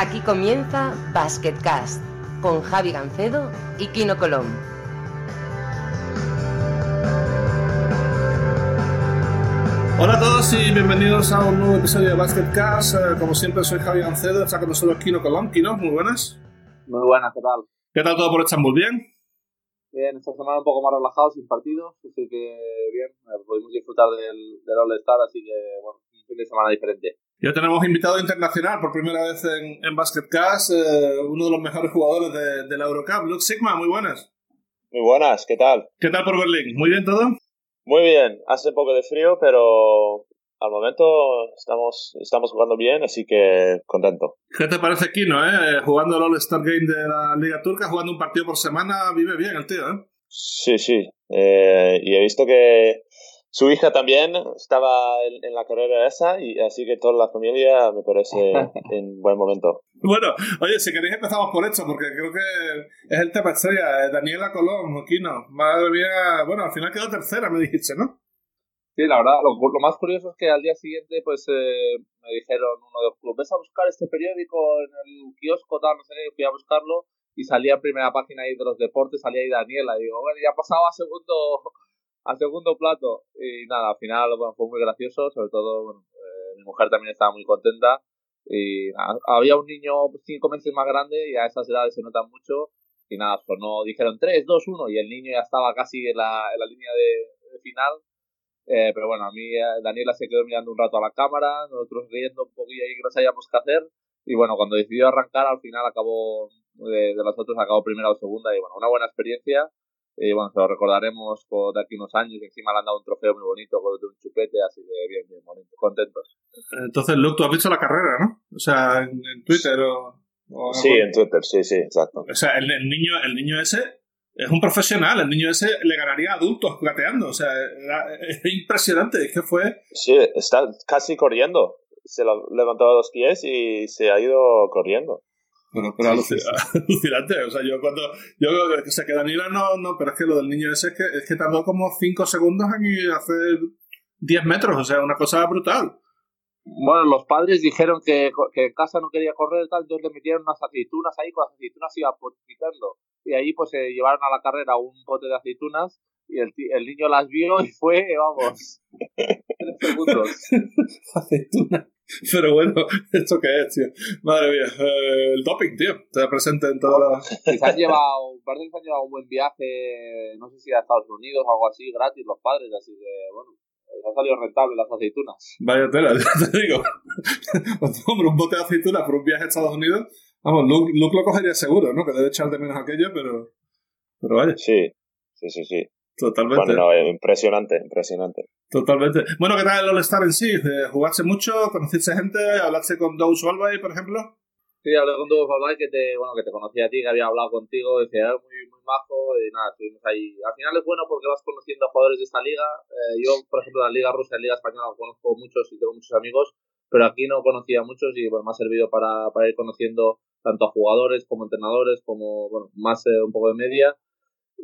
Aquí comienza Basketcast con Javi Gancedo y Kino Colón. Hola a todos y bienvenidos a un nuevo episodio de Basketcast. Eh, como siempre soy Javi Gancedo, está con nosotros Kino Colón. Kino, muy buenas. Muy buenas, ¿qué tal? ¿Qué tal todo por Estambul? ¿Bien? Bien, esta semana un poco más relajado, sin partidos, así que bien, eh, pudimos disfrutar del, del All-Star, así que bueno, un fin de semana diferente. Ya tenemos invitado internacional por primera vez en, en Basketcast, eh, uno de los mejores jugadores de, de la Eurocup, Luke Sigma, muy buenas. Muy buenas, ¿qué tal? ¿Qué tal por Berlín? ¿Muy bien todo? Muy bien, hace un poco de frío, pero al momento estamos, estamos jugando bien, así que contento. ¿Qué te parece Kino, eh? Jugando el All-Star Game de la Liga Turca, jugando un partido por semana, vive bien el tío, ¿eh? Sí, sí. Eh, y he visto que su hija también estaba en, en, la carrera esa, y así que toda la familia me parece en buen momento. Bueno, oye, si queréis empezamos por esto, porque creo que es el tema estrella. Eh, Daniela Colón, Kino, madre mía, bueno, al final quedó tercera, me dijiste, ¿no? Sí, la verdad, lo, lo, más curioso es que al día siguiente, pues eh, me dijeron uno de los clubes, ves a buscar este periódico en el kiosco, tal, no sé qué, fui a buscarlo y salía en primera página ahí de los deportes, salía ahí Daniela, y digo, bueno, ya pasaba a segundo, a segundo plato. Y nada, al final bueno, fue muy gracioso, sobre todo eh, mi mujer también estaba muy contenta. Y había un niño cinco meses más grande y a esas edades se nota mucho. Y nada, no dijeron 3, 2, 1 y el niño ya estaba casi en la, en la línea de, de final. Eh, pero bueno, a mí eh, Daniela se quedó mirando un rato a la cámara, nosotros riendo un poquillo ahí que no sabíamos qué hacer. Y bueno, cuando decidió arrancar, al final acabó, de, de los otros acabó primera o segunda. Y bueno, una buena experiencia. Y bueno, se lo recordaremos por de aquí unos años. Y encima le han dado un trofeo muy bonito con un chupete, así que bien, bien, bonito, contentos. Entonces, Luke, tú has visto la carrera, ¿no? O sea, en, en Twitter o, o. Sí, en Twitter, sí, sí, exacto. O sea, el, el, niño, el niño ese es un profesional. El niño ese le ganaría a adultos gateando. O sea, era, es impresionante. Es que fue. Sí, está casi corriendo. Se lo levantó a los pies y se ha ido corriendo. Bueno, pero alucinante. O sea, yo cuando. Yo o sea, que Daniela no, no. Pero es que lo del niño ese es que, es que tardó como 5 segundos en hacer 10 metros. O sea, una cosa brutal. Bueno, los padres dijeron que, que en casa no quería correr y tal, entonces le metieron unas aceitunas ahí, con las aceitunas iba potitando. Y ahí pues se llevaron a la carrera un pote de aceitunas y el, el niño las vio y fue, vamos, tres segundos. aceitunas. Pero bueno, ¿esto qué es, tío? Madre mía, eh, el doping, tío, está presente en toda la... Y se han llevado, parece que se han llevado un buen viaje, no sé si a Estados Unidos o algo así, gratis los padres, así que bueno, ha salido rentable las aceitunas. Vaya tela, ya te digo. Hombre, un bote de aceitunas por un viaje a Estados Unidos, vamos, Luke, Luke lo cogería seguro, ¿no? Que debe echar de menos aquello, pero... Pero vaya. Sí, sí, sí, sí. Totalmente. Bueno, no, impresionante, impresionante. Totalmente. Bueno, ¿qué tal el All-Star en sí? ¿Jugaste mucho? ¿Conociste gente? ¿Hablaste con Doug Walby, por ejemplo? Sí, hablé con Doug Walby, que te, bueno, que te conocía a ti, que había hablado contigo, decía, muy, muy majo, y nada, estuvimos ahí. Al final es bueno porque vas conociendo a jugadores de esta liga. Eh, yo, por ejemplo, la Liga Rusa, en la Liga Española, conozco muchos y tengo muchos amigos, pero aquí no conocía a muchos y bueno, me ha servido para, para ir conociendo tanto a jugadores como entrenadores, como, bueno, más eh, un poco de media.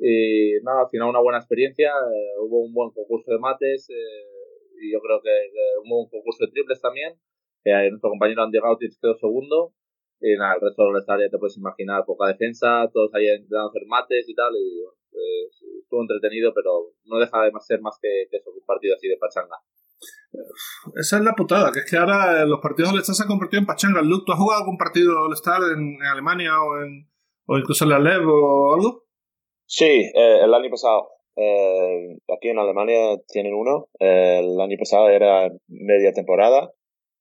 Y nada, al final una buena experiencia, eh, hubo un buen concurso de mates eh, y yo creo que, hubo un concurso de triples también. Eh, nuestro compañero Andy Gautich quedó segundo. Y nada, el resto de la área te puedes imaginar, poca defensa, todos ahí intentando hacer mates y tal. Y bueno, estuvo entretenido, pero no deja de ser más que, que eso, un partido así de pachanga. Esa es la putada, que es que ahora los partidos All-Star se han convertido en pachanga. Luke, ¿tú has jugado algún partido All-Star en, Alemania o, en, incluso en la LEV o algo? Sí, eh, el año pasado. Eh, aquí en Alemania tienen uno. Eh, el año pasado era media temporada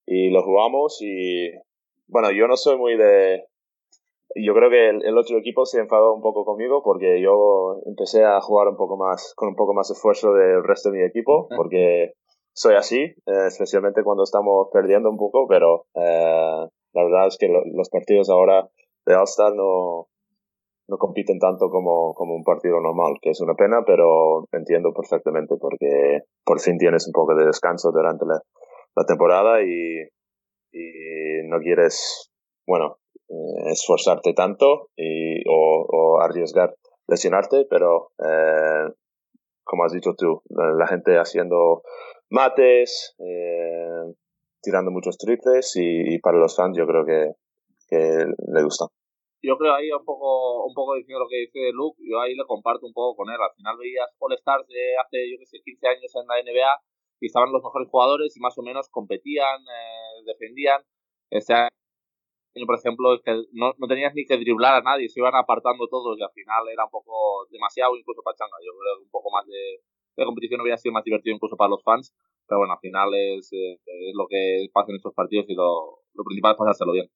y lo jugamos y bueno, yo no soy muy de... Yo creo que el, el, otro equipo se enfadó un poco conmigo porque yo empecé a jugar un poco más, con un poco más esfuerzo del resto de mi equipo, porque soy así, eh, especialmente cuando estamos perdiendo un poco, pero la verdad es que lo, los partidos ahora de All-Star no, no compiten tanto como, como un partido normal, que es una pena, pero entiendo perfectamente porque por fin tienes un poco de descanso durante la, temporada y, y no quieres, bueno, eh, esforzarte tanto y, o, arriesgar lesionarte, pero eh, como has dicho tú, la, gente haciendo mates, eh, tirando muchos triples y, para los fans yo creo que, le gustan. Yo creo ahí un poco, un poco diciendo lo que dice Luke, yo ahí le comparto un poco con él. Al final veías All Stars de hace, yo que sé, 15 años en la NBA y estaban los mejores jugadores y más o menos competían, eh, defendían. Este año, por ejemplo, no, no tenías ni que driblar a nadie, se iban apartando todos y al final era un poco demasiado incluso para Changa. Yo creo que un poco más de, de competición hubiera sido más divertido incluso para los fans, pero bueno, al final es, eh, es lo que pasa en estos partidos y lo, lo principal es pasárselo bien.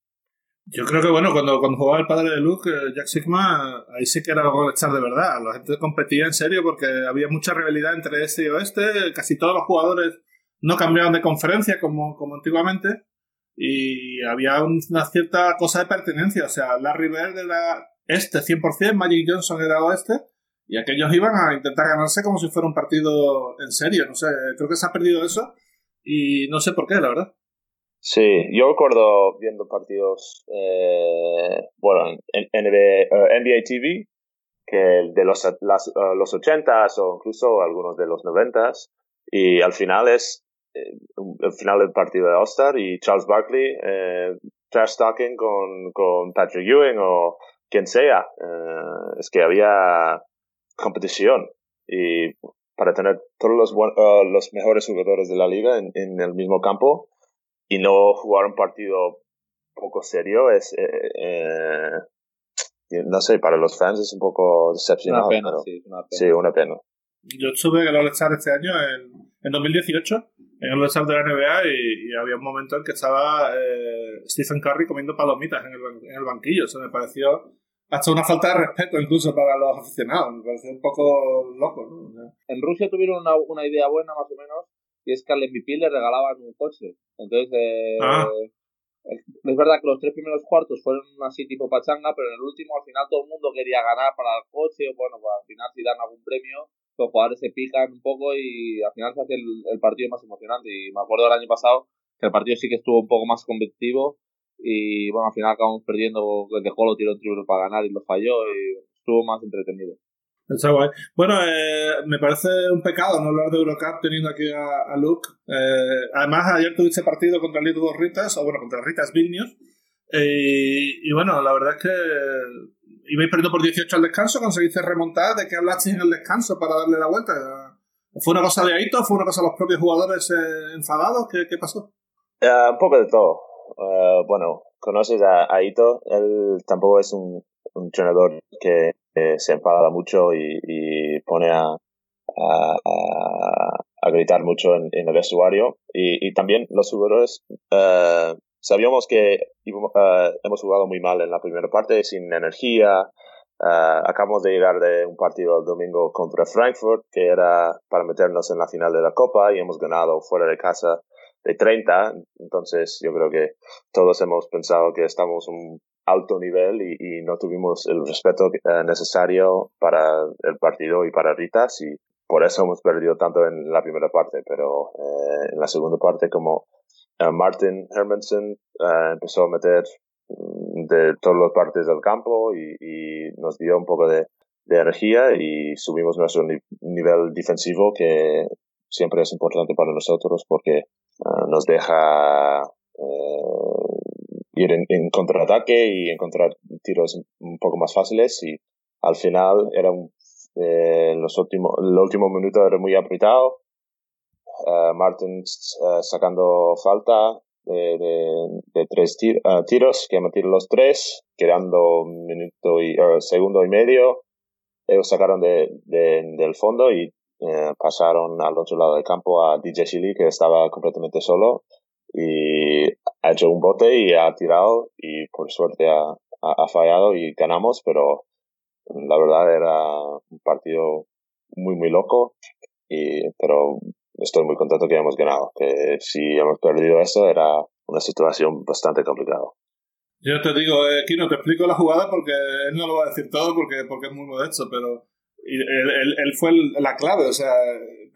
Yo creo que, bueno, cuando, cuando jugaba el padre de Luke, eh, Jack Sigma, ahí sí que era echar de verdad. La gente competía en serio porque había mucha rivalidad entre este y oeste. Casi todos los jugadores no cambiaban de conferencia como, como antiguamente. Y había una cierta cosa de pertenencia. O sea, Larry Bird era este 100%, Magic Johnson era oeste. Y aquellos iban a intentar ganarse como si fuera un partido en serio. No sé, creo que se ha perdido eso. Y no sé por qué, la verdad. Sí, yo recuerdo viendo partidos, eh, bueno, en NBA, NBA, TV, que de los, las, los 80s o incluso algunos de los 90s, y al final es eh, el final del partido de All-Star y Charles Barkley eh, trash talking con, con Patrick Ewing o quien sea. Eh, es que había competición y para tener todos los, uh, los mejores jugadores de la liga en, en el mismo campo, y no jugar un partido poco serio es, eh, eh, no sé, para los fans es un poco decepcionante. Una pena, sí, una pena. Sí, una pena. Yo estuve en el All-Star este año, en, en 2018, en el All-Star de la NBA, y, y, había un momento en que estaba eh, Stephen Curry comiendo palomitas en el, en el banquillo. Eso me pareció hasta una falta de respeto incluso para los aficionados. Me pareció un poco loco. ¿no? En Rusia tuvieron una, una idea buena, más o menos, y es que al MVP le regalaban un coche. Entonces, eh, ah. es verdad que los tres primeros cuartos fueron así tipo pachanga, pero en el último al final todo el mundo quería ganar para el coche, o bueno, pues al final si dan algún premio, los jugadores se pican un poco y al final se hace el, el partido más emocionante. Y me acuerdo del año pasado que el partido sí que estuvo un poco más competitivo y bueno, al final acabamos perdiendo, el de Jolo tiró un triple para ganar y lo falló y estuvo más entretenido. Bueno, eh, me parece un pecado no hablar de Eurocup teniendo aquí a, Luke. Eh, además, ayer tuviste partido contra el Lido Ritas, o bueno, contra Ritas Vilnius. Eh, y bueno, la verdad es que ibais perdiendo por 18 al descanso, conseguiste remontar. ¿De qué hablaste en el descanso para darle la vuelta? ¿Fue una cosa de Aito? ¿Fue una cosa de los propios jugadores eh, enfadados? ¿Qué, qué pasó? Un poco de todo. Bueno, conoces a Aito. Él tampoco es un, un entrenador que se enfada mucho y, pone a, a, a, gritar mucho en, el vestuario. Y, y, también los jugadores, uh, sabíamos que uh, hemos jugado muy mal en la primera parte, sin energía. Uh, acabamos de llegar de un partido el domingo contra Frankfurt, que era para meternos en la final de la Copa, y hemos ganado fuera de casa de 30. Entonces, yo creo que todos hemos pensado que estamos un alto nivel y, y no tuvimos el respeto eh, necesario para el partido y para Ritas y por eso hemos perdido tanto en la primera parte, pero eh, en la segunda parte como uh, Martin Hermanson uh, empezó a meter mm, de todas las partes del campo y, y nos dio un poco de, de, energía y subimos nuestro ni nivel defensivo que siempre es importante para nosotros porque uh, nos deja ir en, contraataque y encontrar tiros un poco más fáciles y al final era un, eh, los últimos, el último minuto era muy apretado. Uh, Martin uh, sacando falta de, de, tres tir uh, tiros, que meter los tres, quedando un minuto y segundo y medio. Ellos sacaron de, de del fondo y eh, pasaron al otro lado del campo a DJ Chili, que estaba completamente solo y ha hecho un bote y ha tirado y por suerte ha, ha, fallado y ganamos, pero la verdad era un partido muy muy loco y pero estoy muy contento que hemos ganado, que si hemos perdido eso era una situación bastante complicada. Yo te digo, eh, Kino, te explico la jugada porque él no lo va a decir todo porque, porque es muy modesto, pero él, él, él fue la clave, o sea,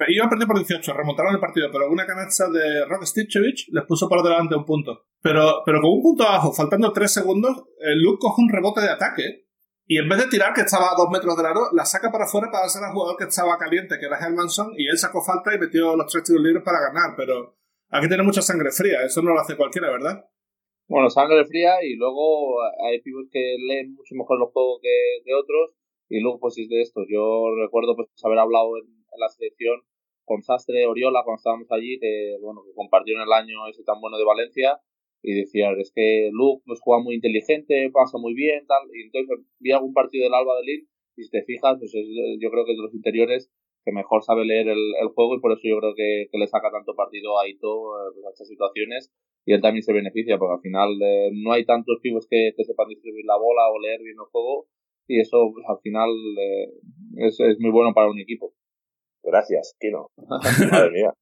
iba a perder por 18, remontaron el partido, pero una canasta de Rock Stichevich les puso por delante un punto. Pero, pero con un punto abajo, faltando 3 segundos, el Luke coge un rebote de ataque y en vez de tirar, que estaba a 2 metros del aro, la saca para afuera para hacer al jugador que estaba caliente, que era Hermanson, y él sacó falta y metió los tres tiros libres para ganar. Pero aquí tiene mucha sangre fría, eso no lo hace cualquiera, ¿verdad? Bueno, sangre fría y luego hay pivots que leen mucho mejor los juegos que, que otros y luego pues es de estos. Yo recuerdo pues haber hablado en, la selección con Sastre Oriola cuando estábamos allí, que bueno, que compartieron el año ese tan bueno de Valencia y decía, es que Luke pues juega muy inteligente, pasa muy bien, tal, y entonces vi algún partido del Alba de Lille y si te fijas, pues yo creo que es de los interiores que mejor sabe leer el, el juego y por eso yo creo que, que le saca tanto partido a Ito eh, pues, estas situaciones y él también se beneficia porque al final eh, no hay tantos pibos que, que, sepan distribuir la bola o leer bien el juego y eso pues, al final eh, es, es, muy bueno para un equipo. Gracias, Kino. Madre mía.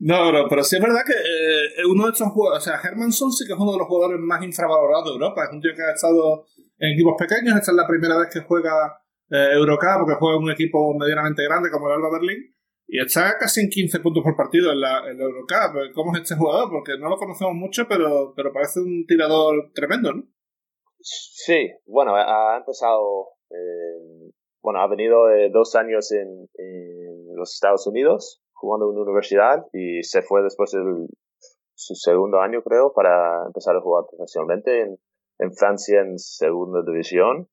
no, no, pero sí es verdad que eh, uno de estos jugadores, o sea, Hermanson sí que es uno de los jugadores más infravalorados de Europa. Es un tío que ha estado en equipos pequeños. Esta es la primera vez que juega eh, Eurocup porque juega en un equipo medianamente grande como el Alba Berlín. Y está casi en 15 puntos por partido en la, en la Eurocup. ¿Cómo es este jugador? Porque no lo conocemos mucho, pero, pero parece un tirador tremendo, ¿no? Sí, bueno, ha empezado. Eh, bueno, ha venido de dos años en, en, los Estados Unidos jugando en una universidad y se fue después de su segundo año, creo, para empezar a jugar profesionalmente en, en Francia en segunda división.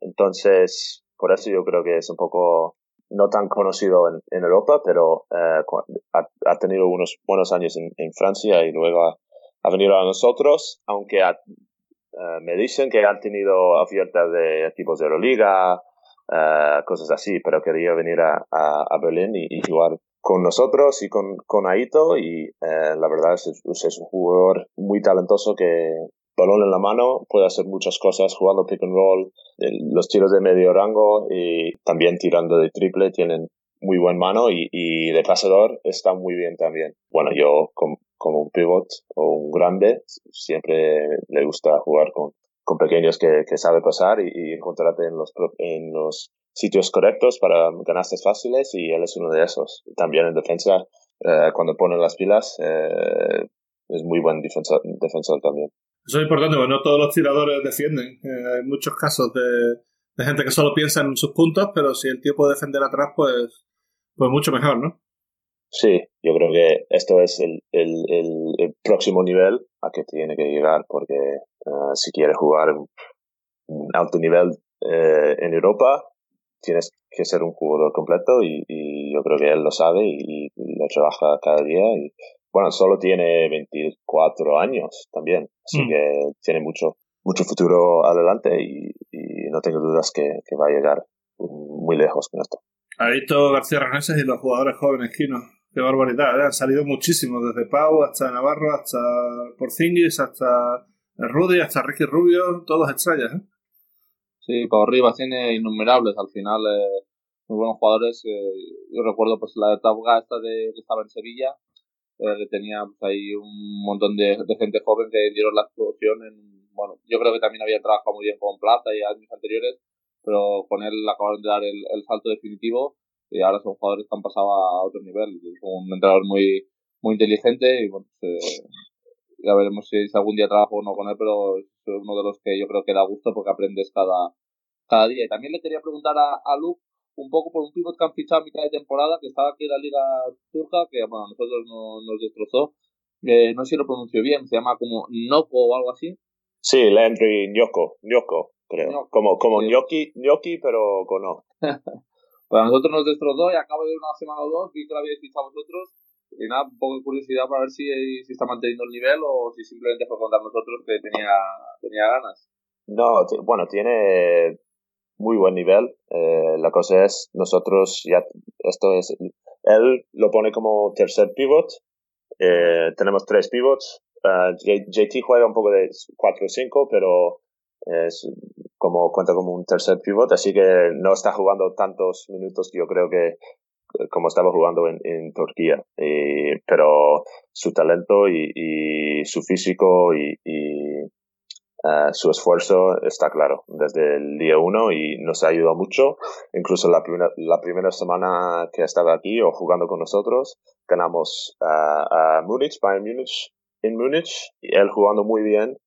Entonces, por eso yo creo que es un poco no tan conocido en, en Europa, pero eh, ha, ha, tenido unos buenos años en, en Francia y luego ha, ha, venido a nosotros, aunque uh, me dicen que han tenido ofertas de equipos de Euroliga, uh, cosas así, pero quería venir a, a, Berlín y, jugar con nosotros y con, con Aito y uh, la verdad es, es un jugador muy talentoso que balón en la mano puede hacer muchas cosas jugando pick and roll, los tiros de medio rango y también tirando de triple tienen muy buen mano y, y de pasador está muy bien también. Bueno, yo como un pivot o un grande siempre le gusta jugar con, con pequeños que, que sabe pasar y, y, encontrarte en los, en los sitios correctos para ganastes fáciles y él es uno de esos. También en defensa, eh, cuando pone las pilas, eh, es muy buen defensor, defensor también. Eso es importante, porque no todos los tiradores defienden. Eh, hay muchos casos de, de, gente que solo piensa en sus puntos, pero si el tío puede defender atrás, pues, pues mucho mejor, ¿no? Sí, yo creo que esto es el, el, el, el próximo nivel a que tiene que llegar, porque uh, si quieres jugar un alto nivel eh, en Europa, tienes que ser un jugador completo y, y yo creo que él lo sabe y, y, lo trabaja cada día y bueno, solo tiene 24 años también, así mm. que tiene mucho, mucho futuro adelante y, y no tengo dudas que, que, va a llegar muy lejos con esto. Aito García Raneses y los jugadores jóvenes, Kino. Qué barbaridad, ¿eh? han salido muchísimos, desde Pau hasta Navarro, hasta Porzingis, hasta Rudy, hasta Ricky Rubio, todos estrellas. ¿eh? Sí, Pau Rivas tiene innumerables al final, eh, muy buenos jugadores. Eh, yo recuerdo pues la etapa esta de que estaba en Sevilla, eh, que tenía pues, ahí un montón de, de, gente joven que dieron la explosión. En, bueno, yo creo que también había trabajado muy bien con Plata y años anteriores, pero con él acabaron de dar el, el salto definitivo y ahora son jugadores que han pasado a otro nivel. Es un entrenador muy, muy inteligente y bueno, pues, eh, ya veremos si, algún día trabajo o no con él, pero es uno de los que yo creo que da gusto porque aprendes cada, cada día. Y también le quería preguntar a, a Luke un poco por un pivot que han fichado a mitad de temporada, que estaba aquí en la Liga Turca, que bueno, a nosotros no, nos destrozó. Eh, no sé si lo pronuncio bien, se llama como Noko o algo así. Sí, Landry Nyoko, Nyoko, creo. Como, como sí. Gnocchi, Gnocchi, pero con O. Pues a nosotros nos destrozó y acabo de una semana o dos, vi que lo habéis fichado vosotros. Y nada, un poco de curiosidad para ver si, si está manteniendo el nivel o si simplemente fue contar nosotros que tenía, tenía ganas. No, bueno, tiene muy buen nivel. Eh, la cosa es, nosotros ya, esto es, él lo pone como tercer pivot. Eh, tenemos tres pivots. Uh, JT juega un poco de 4-5, pero es como cuenta como un tercer pivot, así que no está jugando tantos minutos que yo creo que como estaba jugando en, en Turquía. Y, pero su talento y, su físico y, uh, su esfuerzo está claro desde el día uno y nos ha ayudado mucho. Incluso la primera, la primera semana que estaba aquí o jugando con nosotros, ganamos uh, a Múnich, Bayern Múnich, en Múnich, él jugando muy bien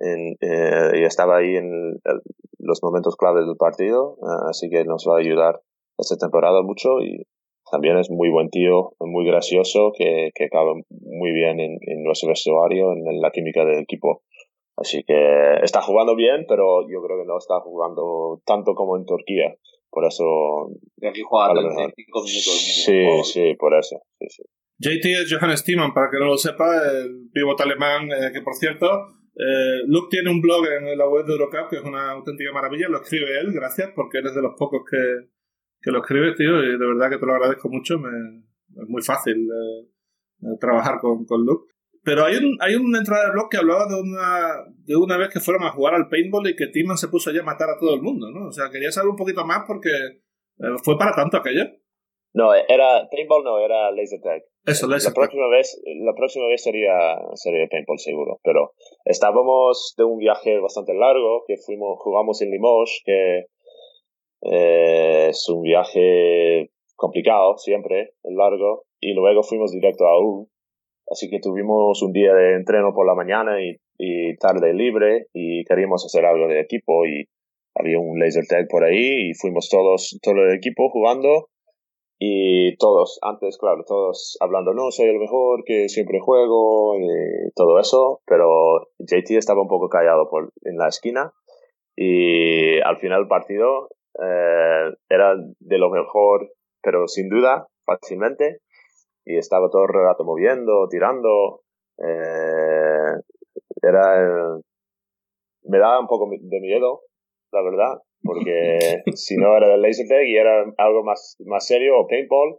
en, eh, y estaba ahí en el, los momentos claves del partido, uh, así que nos va a ayudar esta temporada mucho y también es muy buen tío, muy gracioso, que, que cabe muy bien en, en nuestro vestuario, en la química del equipo. Así que está jugando bien, pero yo creo que no está jugando tanto como en Turquía. Por eso. Y aquí juega 35 minutos. Sí, sí, por eso. Sí, sí. JT es Johann Stiemann, para que no lo sepa, el pivote alemán, eh, que por cierto, eh, Luke tiene un blog en la web de Eurocup que es una auténtica maravilla, lo escribe él, gracias, porque eres de los pocos que, que lo escribe, tío, y de verdad que te lo agradezco mucho, me, es muy fácil eh, trabajar con, con Luke. Pero hay, un, hay una entrada de blog que hablaba de una, de una vez que fueron a jugar al paintball y que Timan se puso allá a matar a todo el mundo, ¿no? O sea, quería saber un poquito más porque eh, fue para tanto aquello. No, era paintball no, era laser tag. Eso, laser la próxima vez, la próxima vez sería, sería paintball seguro, pero estábamos de un viaje bastante largo que fuimos, jugamos en Limoges, que eh, es un viaje complicado siempre, largo, y luego fuimos directo a U. Así que tuvimos un día de entreno por la mañana y, y tarde libre y queríamos hacer algo de equipo y había un laser tag por ahí y fuimos todos, todo el equipo jugando y todos, antes, claro, todos hablando, no, soy el mejor, que siempre juego y todo eso, pero JT estaba un poco callado por, en la esquina y al final del partido eh, era de lo mejor, pero sin duda, fácilmente, y estaba todo el rato moviendo, tirando. Eh, era. me daba un poco de miedo, la verdad, porque si no era el laser tag y era algo más, más serio o paintball,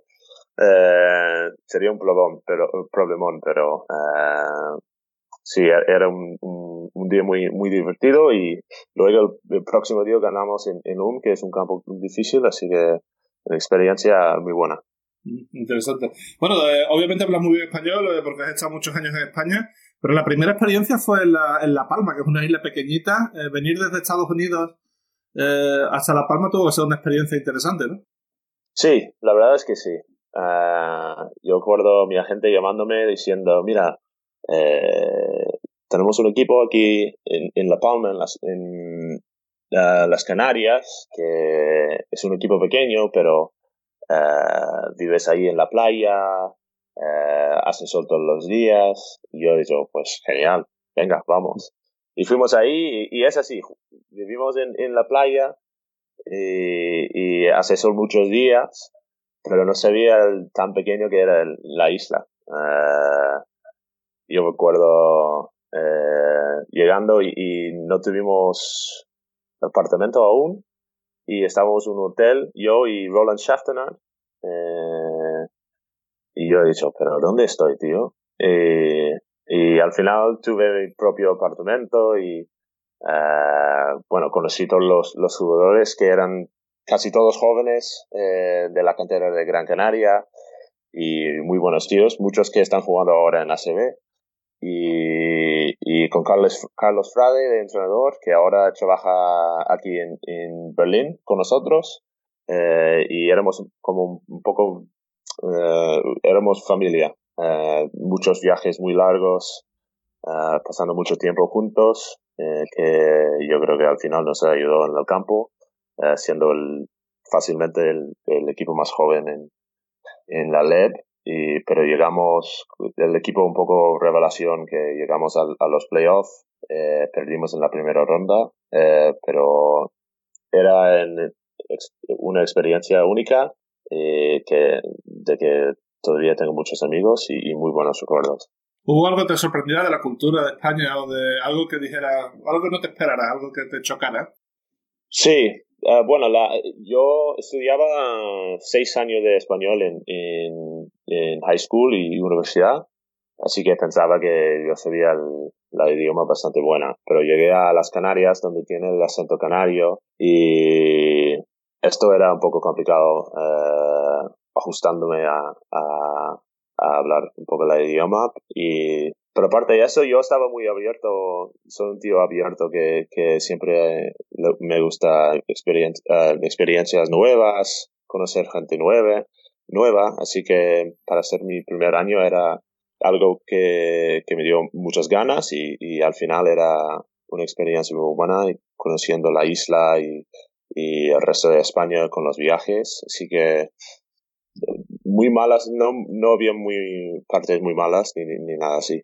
eh, sería un problemón, pero, un problemón, pero eh, sí, era un, día muy, muy divertido y luego el, próximo día ganamos en, en UM, que es un campo difícil, así que una experiencia muy buena. Interesante. Bueno, eh, obviamente hablas muy bien español eh, porque has estado muchos años en España, pero la primera experiencia fue en La, en la Palma, que es una isla pequeñita. Eh, venir desde Estados Unidos hasta La Palma tuvo que ser una experiencia interesante, ¿no? Sí, la verdad es que sí. Ah, yo recuerdo a mi agente llamándome diciendo, mira, tenemos un equipo aquí en, La Palma, en las, en, Canarias, que es un equipo pequeño, pero eh, vives ahí en la playa, eh, hace sol todos los días. Y yo digo, pues genial, venga, vamos. Y fuimos ahí y, es así, vivimos en, en la playa y, y, hace muchos días, pero no se veía tan pequeño que era la isla. Eh, yo me acuerdo eh, llegando y, y, no tuvimos apartamento aún y estábamos en un hotel, yo y Roland Schaftener, eh, y yo he dicho, pero ¿dónde estoy, tío? Eh, y al final tuve mi propio apartamento y, eh, bueno, conocí todos los, los, jugadores que eran casi todos jóvenes eh, de la cantera de Gran Canaria y muy buenos tíos, muchos que están jugando ahora en ACB. Y, y con Carlos, Carlos Frade, de entrenador, que ahora trabaja aquí en, en Berlín con nosotros. Eh, y éramos como un poco, eh, éramos familia. Eh, muchos viajes muy largos, pasando mucho tiempo juntos, que yo creo que al final nos ayudó en el campo, siendo el, fácilmente el, el, equipo más joven en, en la LED. Y, pero llegamos, el equipo un poco revelación, que llegamos a, los playoffs, perdimos en la primera ronda, pero era en, una experiencia única eh, que, de que todavía tengo muchos amigos y, muy buenos recuerdos. ¿Hubo algo que te sorprendiera de la cultura de España o de algo que dijera, algo que no te esperara, algo que te chocara? Sí, uh, bueno, la, yo estudiaba seis años de español en, en, en, high school y universidad, así que pensaba que yo sabía el, la idioma bastante buena, pero llegué a las Canarias donde tiene el acento canario y esto era un poco complicado eh, ajustándome a, a, hablar un poco el idioma y pero aparte de eso yo estaba muy abierto soy un tío abierto que, que siempre me gusta experien uh, experiencias nuevas conocer gente nueva nueva así que para ser mi primer año era algo que, que me dio muchas ganas y, y al final era una experiencia muy buena conociendo la isla y y el resto de España con los viajes. Así que muy malas, no, no había muy partes muy malas ni, ni, nada así.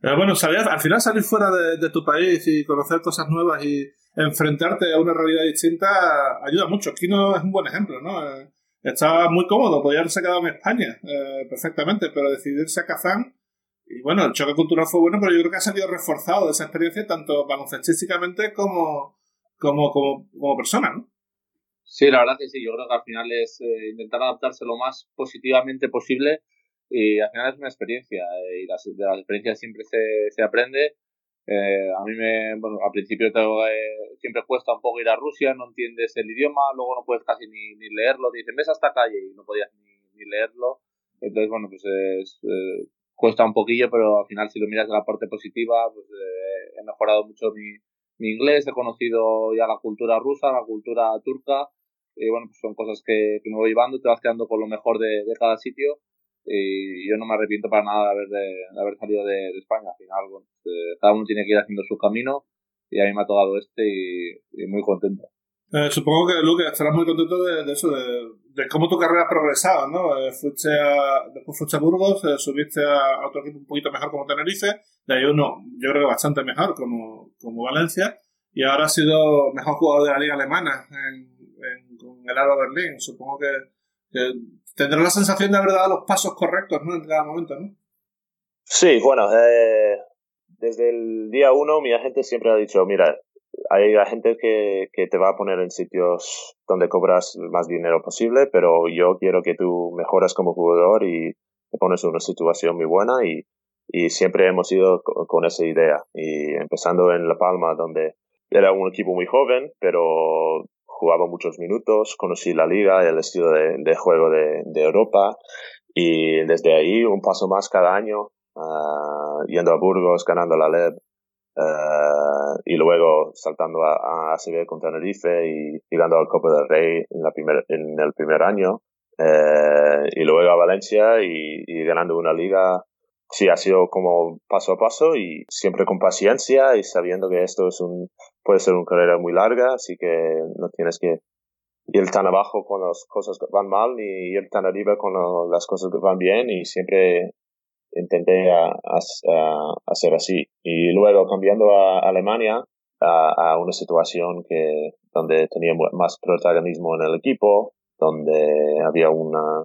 Pero bueno, al final salir fuera de, tu país y conocer cosas nuevas y enfrentarte a una realidad distinta ayuda mucho. Kino es un buen ejemplo, ¿no? Eh, estaba muy cómodo, podía haberse quedado en España eh, perfectamente, pero decidirse a Kazán y bueno, el choque cultural fue bueno, pero yo creo que ha salido reforzado de esa experiencia tanto baloncestísticamente como, como, como, como persona, ¿no? Sí, la verdad que sí, yo creo que al final es eh, intentar adaptarse lo más positivamente posible y al final es una experiencia eh, y las, de las experiencias siempre se, se aprende. Eh, a mí me, bueno, al principio tengo, siempre cuesta un poco ir a Rusia, no entiendes el idioma, luego no puedes casi ni, ni leerlo, te dicen ves a esta calle y no podías ni, ni leerlo. Entonces, bueno, pues es, cuesta un poquillo, pero al final si lo miras de la parte positiva, pues he mejorado mucho mi, mi inglés, he conocido ya la cultura rusa, la cultura turca y bueno, pues son cosas que, me voy llevando, te vas quedando con lo mejor de, cada sitio y yo no me arrepiento para nada de haber, de, haber salido de, España. Al final, pues, eh, cada uno tiene que ir haciendo su camino y a mí me ha tocado este y, muy contento. Eh, supongo que, Luke, estarás muy contento de, eso, de, cómo tu carrera ha progresado, ¿no? Eh, fuiste a, después fuiste a Burgos, subiste a, otro equipo un poquito mejor como Tenerife, de ahí uno, yo creo que bastante mejor como, como Valencia, y ahora has sido mejor jugador de la liga alemana en, el Aro Berlín. Supongo que, que tendrá la sensación de haber dado los pasos correctos ¿no? en cada momento, ¿no? Sí, bueno, eh, desde el día uno mi agente siempre ha dicho, mira, hay gente que, te va a poner en sitios donde cobras más dinero posible, pero yo quiero que tú mejoras como jugador y te pones en una situación muy buena y, y siempre hemos ido con, con esa idea. Y empezando en La Palma, donde era un equipo muy joven, pero jugaba muchos minutos, conocí la liga, el estilo de, juego de, Europa y desde ahí un paso más cada año, ah, yendo a Burgos, ganando la LEB ah, y luego saltando a, a ACB con Tenerife y llegando al Copa del Rey en, la primer, en el primer año eh, y luego a Valencia y, y ganando una liga sí, ha sido como paso a paso y siempre con paciencia y sabiendo que esto es un, puede ser una carrera muy larga, así que no tienes que ir tan abajo con las cosas que van mal ni ir tan arriba con las cosas que van bien y siempre intenté a, hacer así. Y luego cambiando a Alemania, a, una situación que donde tenía más protagonismo en el equipo, donde había una,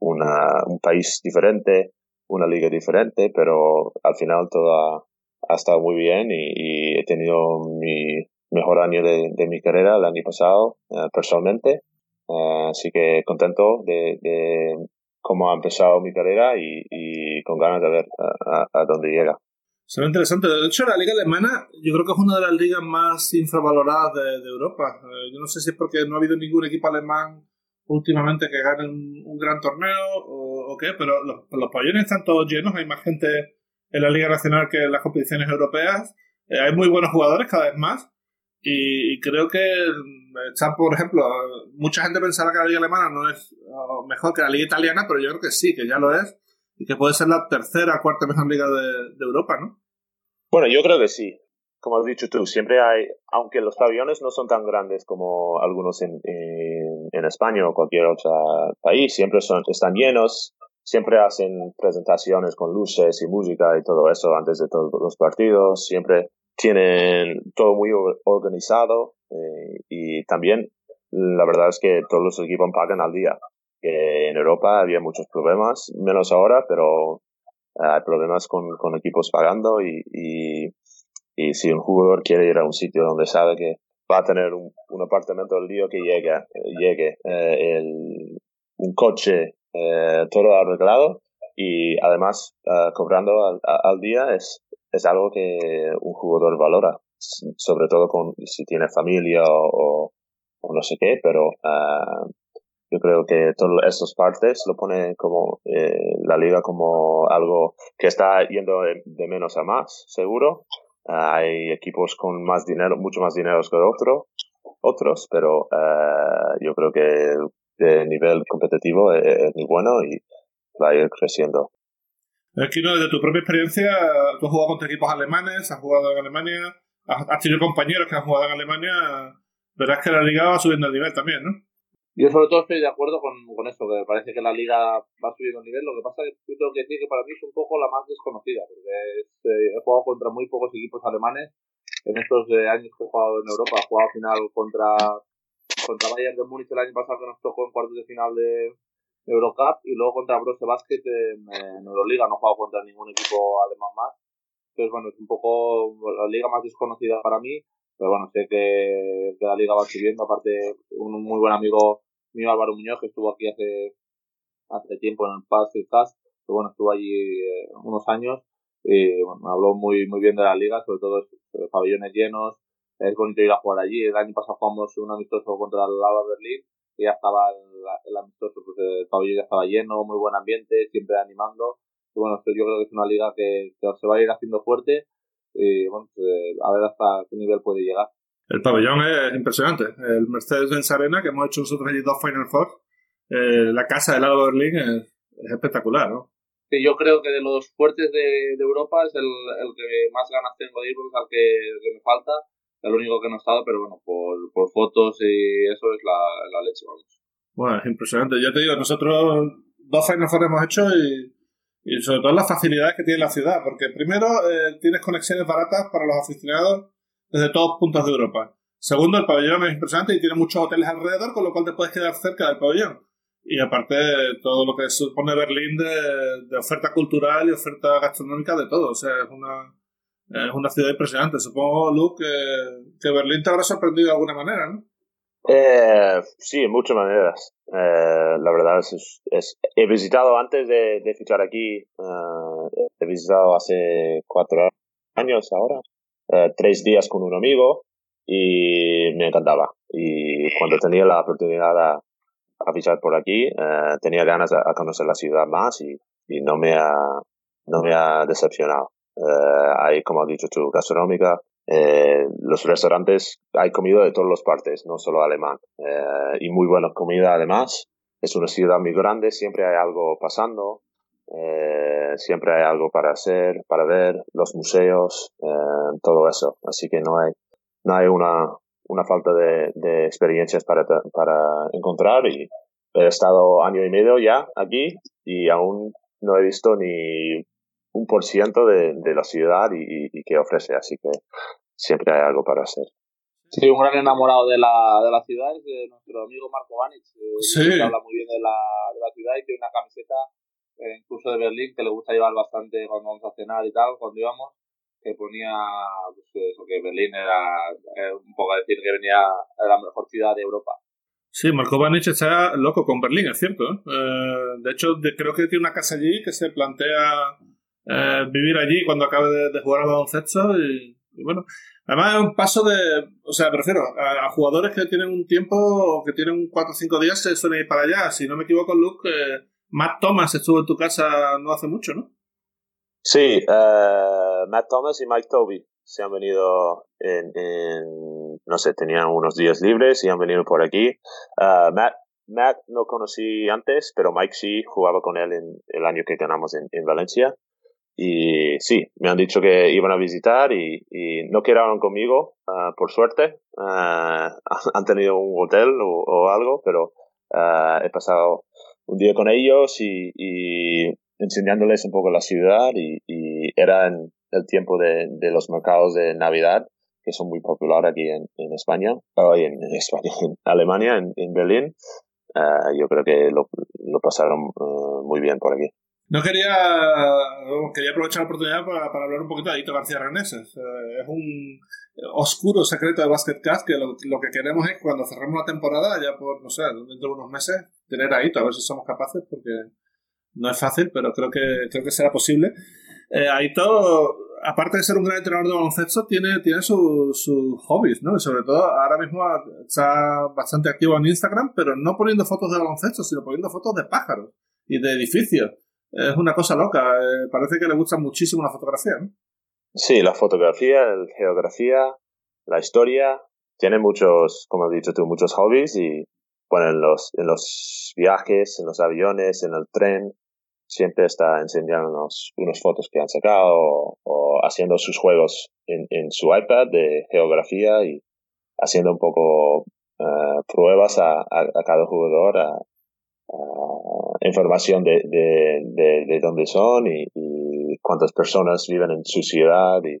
una, un país diferente, una liga diferente, pero al final todo ha, estado muy bien y, he tenido mi mejor año de, mi carrera el año pasado eh, personalmente. Eh, así que contento de, cómo ha empezado mi carrera y, con ganas de ver a, dónde llega. Será interesante. De hecho, la liga alemana yo creo que es una de las ligas más infravaloradas de, Europa. Eh, yo no sé si es porque no ha habido ningún equipo alemán últimamente que ganen un, gran torneo o, qué, pero los, los pabellones están todos llenos, hay más gente en la Liga Nacional que en las competiciones europeas, eh, hay muy buenos jugadores cada vez más y, creo que están, por ejemplo, mucha gente pensará que la Liga Alemana no es mejor que la Liga Italiana, pero yo creo que sí, que ya lo es y que puede ser la tercera, cuarta mejor liga de, Europa, ¿no? Bueno, yo creo que sí como has dicho tú, siempre hay, aunque los pabellones no son tan grandes como algunos en, en, España o cualquier otro país, siempre son, están llenos, siempre hacen presentaciones con luces y música y todo eso antes de todos los partidos, siempre tienen todo muy organizado eh, y también la verdad es que todos los equipos pagan al día. Que en Europa había muchos problemas, menos ahora, pero hay problemas con, equipos pagando y si un jugador quiere ir a un sitio donde sabe que va a tener un, apartamento al día que llegue, llegue eh, un coche eh, todo arreglado y además eh, cobrando al, día es, es algo que un jugador valora, sobre todo con, si tiene familia o, no sé qué, pero yo creo que todas estas partes lo pone como la liga como algo que está yendo de menos a más, seguro, hay equipos con más dinero, mucho más dinero que otro, otros, pero uh, yo creo que el nivel competitivo es, muy bueno y va a ir creciendo. Aquí, ¿no? desde tu propia experiencia, tú has jugado contra equipos alemanes, has jugado en Alemania, has, tenido compañeros que han jugado en Alemania, verás que la liga va subiendo el nivel también, ¿no? Yo sobre todo estoy de acuerdo con, con esto, que parece que la liga va subiendo nivel. Lo que pasa es que yo tengo que decir que para mí es un poco la más desconocida, porque eh, he jugado contra muy pocos equipos alemanes en estos eh, años que he jugado en Europa. He jugado final contra, contra Bayern de Múnich el año pasado que nos tocó en cuartos de final de Eurocup y luego contra Brose Basket en, en Euroliga. No he jugado contra ningún equipo alemán más. Entonces, bueno, es un poco la liga más desconocida para mí pero bueno, sé que, la liga va subiendo, aparte un muy buen amigo mío Álvaro Muñoz que estuvo aquí hace hace tiempo en el Basket Cast, que bueno, estuvo allí eh, unos años. Y habló muy muy bien de la liga, sobre todo eh, pabellones llenos, es bonito ir a jugar allí, el año pasado jugamos un amistoso contra el Alba Berlín y ya estaba el, amistoso, pues el pabellón ya estaba lleno, muy buen ambiente, siempre animando, y bueno, yo creo que es una liga que se va a ir haciendo fuerte y bueno, pues, eh, a ver hasta qué nivel puede llegar. El pabellón es impresionante. El Mercedes-Benz Arena, que hemos hecho nosotros allí dos Final Four, eh, la casa del Alba Berlín es, espectacular, ¿no? Sí, yo creo que de los fuertes de, Europa es el, el, que más ganas tengo de ir, porque es al que, me falta, el único que no he estado, pero bueno, por, por fotos y eso es la, la leche, vamos. Bueno, es impresionante. Yo te digo, nosotros dos Final Four hemos hecho y y sobre todo las facilidades que tiene la ciudad, porque primero eh, tienes conexiones baratas para los aficionados desde todos puntos de Europa. Segundo, el pabellón es impresionante y tiene muchos hoteles alrededor, con lo cual te puedes quedar cerca del pabellón. Y aparte, todo lo que supone Berlín de, oferta cultural y oferta gastronómica de todo. O sea, es una, es una ciudad impresionante. Supongo, Luke, que, que Berlín te habrá sorprendido de alguna manera, ¿no? Eh, sí, en muchas maneras. Eh, la verdad es, es, he visitado antes de, de fichar aquí, eh, he visitado hace cuatro años ahora, eh, tres días con un amigo y me encantaba. Y cuando tenía la oportunidad a, a fichar por aquí, eh, tenía ganas de, a conocer la ciudad más y, y no me ha, no me ha decepcionado. Hay, como has dicho tú, gastronómica, eh, los restaurantes hay comida de todas las partes, no solo alemán. Eh, y muy buena comida además. Es una ciudad muy grande, siempre hay algo pasando, eh, siempre hay algo para hacer, para ver, los museos, eh, todo eso. Así que no hay, no hay una, una falta de, de experiencias para, para encontrar y he estado año y medio ya aquí y aún no he visto ni un por ciento de, de la ciudad y, y, que ofrece, así que siempre hay algo para hacer. Sí, un gran enamorado de la, de la ciudad es de nuestro amigo Marco Vanic, sí. que habla muy bien de la, de la ciudad y tiene una camiseta, eh, incluso de Berlín, que le gusta llevar bastante cuando vamos a cenar y tal, cuando íbamos, que ponía pues, eso, que Berlín era eh, un poco decir que venía a la mejor ciudad de Europa. Sí, Marco Vanic está loco con Berlín, es cierto. ¿eh? de hecho, creo que tiene una casa allí que se plantea eh, vivir allí cuando acabe de, jugar al baloncesto y, bueno, además es un paso de, o sea, prefiero a, jugadores que tienen un tiempo que tienen 4 o 5 días se suelen ir para allá. Si no me equivoco, Luke, eh, Matt Thomas estuvo en tu casa no hace mucho, ¿no? Sí, uh, Matt Thomas y Mike Toby se han venido en, no sé, tenían unos días libres y han venido por aquí. Uh, Matt, Matt no conocí antes, pero Mike sí jugaba con él en el año que ganamos en Valencia. Y sí, me han dicho que iban a visitar y, y no quedaron conmigo, uh, por suerte. Uh, han tenido un hotel o, algo, pero uh, he pasado un día con ellos y, enseñándoles un poco la ciudad y, era en el tiempo de, los mercados de Navidad, que son muy populares aquí en, España, en, en, España, en Alemania, en, en Berlín. yo creo que lo, lo pasaron muy bien por aquí. No quería, quería aprovechar la oportunidad para, para hablar un poquito de Adito García Reneses. Eh, es un oscuro secreto de Basketcast que lo, lo, que queremos es cuando cerremos la temporada, ya por, no sé, dentro de unos meses, tener a Aito, a ver si somos capaces, porque no es fácil, pero creo que, creo que será posible. Eh, Aito, aparte de ser un gran entrenador de baloncesto, tiene, tiene sus su hobbies, ¿no? Y sobre todo ahora mismo está bastante activo en Instagram, pero no poniendo fotos de baloncesto, sino poniendo fotos de pájaros y de edificios es una cosa loca. Eh, parece que le gusta muchísimo la fotografía, ¿no? Sí, la fotografía, la geografía, la historia. Tiene muchos, como has dicho tú, muchos hobbies y, bueno, en los, en los viajes, en los aviones, en el tren, siempre está enseñándonos unas fotos que han sacado o, haciendo sus juegos en, en, su iPad de geografía y haciendo un poco eh, pruebas a, a, cada jugador, a, información de, de, de, dónde son y, cuántas personas viven en su ciudad y,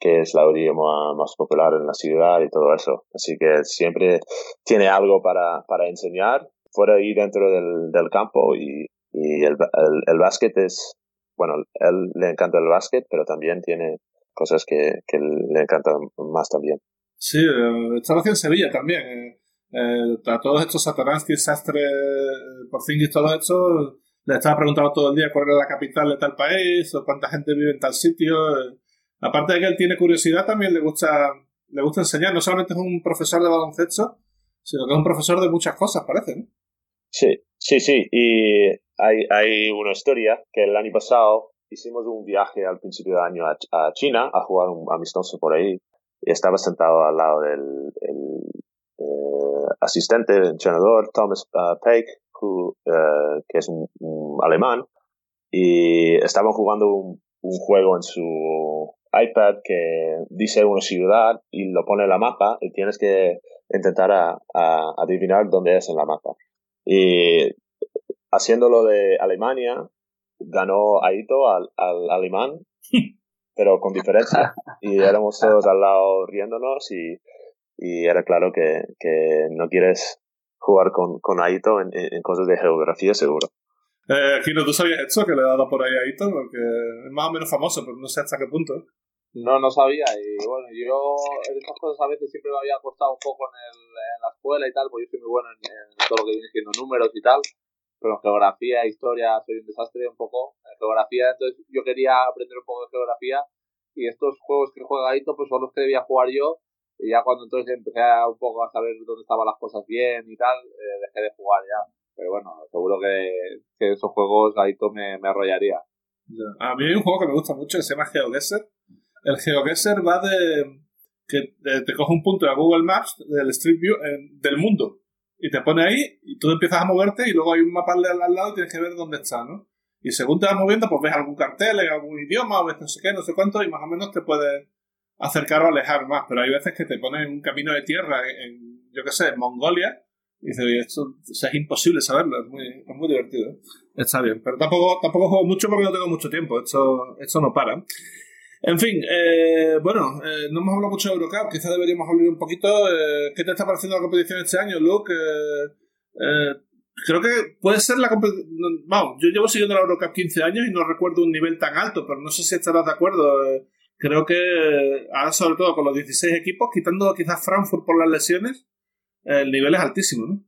qué es la idioma más popular en la ciudad y todo eso. Así que siempre tiene algo para, para enseñar fuera y dentro del, campo y, y el, el, el básquet es, bueno, él le encanta el básquet, pero también tiene cosas que, que le encantan más también. Sí, eh, en Sevilla también. Eh, eh, a todos estos Satanansky, Sastre, Porzingis, todo esto, le estaba preguntando todo el día cuál era la capital de tal país o cuánta gente vive en tal sitio. Aparte de que él tiene curiosidad, también le gusta, le gusta enseñar. No solamente es un profesor de baloncesto, sino que es un profesor de muchas cosas, parece, ¿no? Sí, sí, sí. Y hay, hay una historia que el año pasado hicimos un viaje al principio del año a, China a jugar un amistoso por ahí. Y estaba sentado al lado del el, eh, asistente, entrenador, Thomas uh, Peck, eh, que es un, alemán. Y estaban jugando un, un juego en su iPad que dice una ciudad y lo pone en la mapa y tienes que intentar a, a adivinar dónde es en la mapa. Y haciéndolo de Alemania, ganó Aito al, al alemán, pero con diferencia. Y éramos todos al lado riéndonos y, y era claro que, que no quieres jugar con, con Aito en, en cosas de geografía seguro. Eh, Kino, ¿tú sabías esto que le he dado por ahí a Aito? Porque es más o menos famoso, pero no sé hasta qué punto. No, no sabía. Y bueno, yo en estas cosas a veces siempre me había costado un poco en, el, en la escuela y tal, porque yo soy muy bueno en, todo lo que viene siendo números y tal. Pero en geografía, historia, soy un desastre un poco. En geografía, entonces yo quería aprender un poco de geografía. Y estos juegos que juega Aito, pues son los que debía jugar yo. Y ya cuando entonces empecé a un poco a saber dónde estaban las cosas bien y tal, eh, dejé de jugar ya. Pero bueno, seguro que, que esos juegos Aito me, me arrollaría. A mí hay un juego que me gusta mucho que se llama GeoGuessr el GeoGuessr va de que te coge un punto de Google Maps del Street View del mundo y te pone ahí y tú empiezas a moverte y luego hay un mapa al lado y tienes que ver dónde está, ¿no? Y según te vas moviendo, pues ves algún cartel en algún idioma, o ves no sé qué, no sé cuánto, y más o menos te puedes acercar o alejar más. Pero hay veces que te ponen un camino de tierra en, yo qué sé, en Mongolia, y dices, esto es imposible saberlo, es muy, es muy divertido. Está bien, pero tampoco, tampoco juego mucho porque no tengo mucho tiempo, esto, esto no para. En fin, eh, bueno, eh, no hemos hablado mucho de Eurocup, quizás deberíamos hablar un poquito. Eh, ¿Qué te está pareciendo la competición este año, Luke? creo que puede ser la competición. Vamos, yo llevo siguiendo la Eurocup 15 años y no recuerdo un nivel tan alto, pero no sé si estarás de acuerdo. Creo que ahora, sobre todo con los 16 equipos, quitando quizás Frankfurt por las lesiones, el nivel es altísimo, ¿no?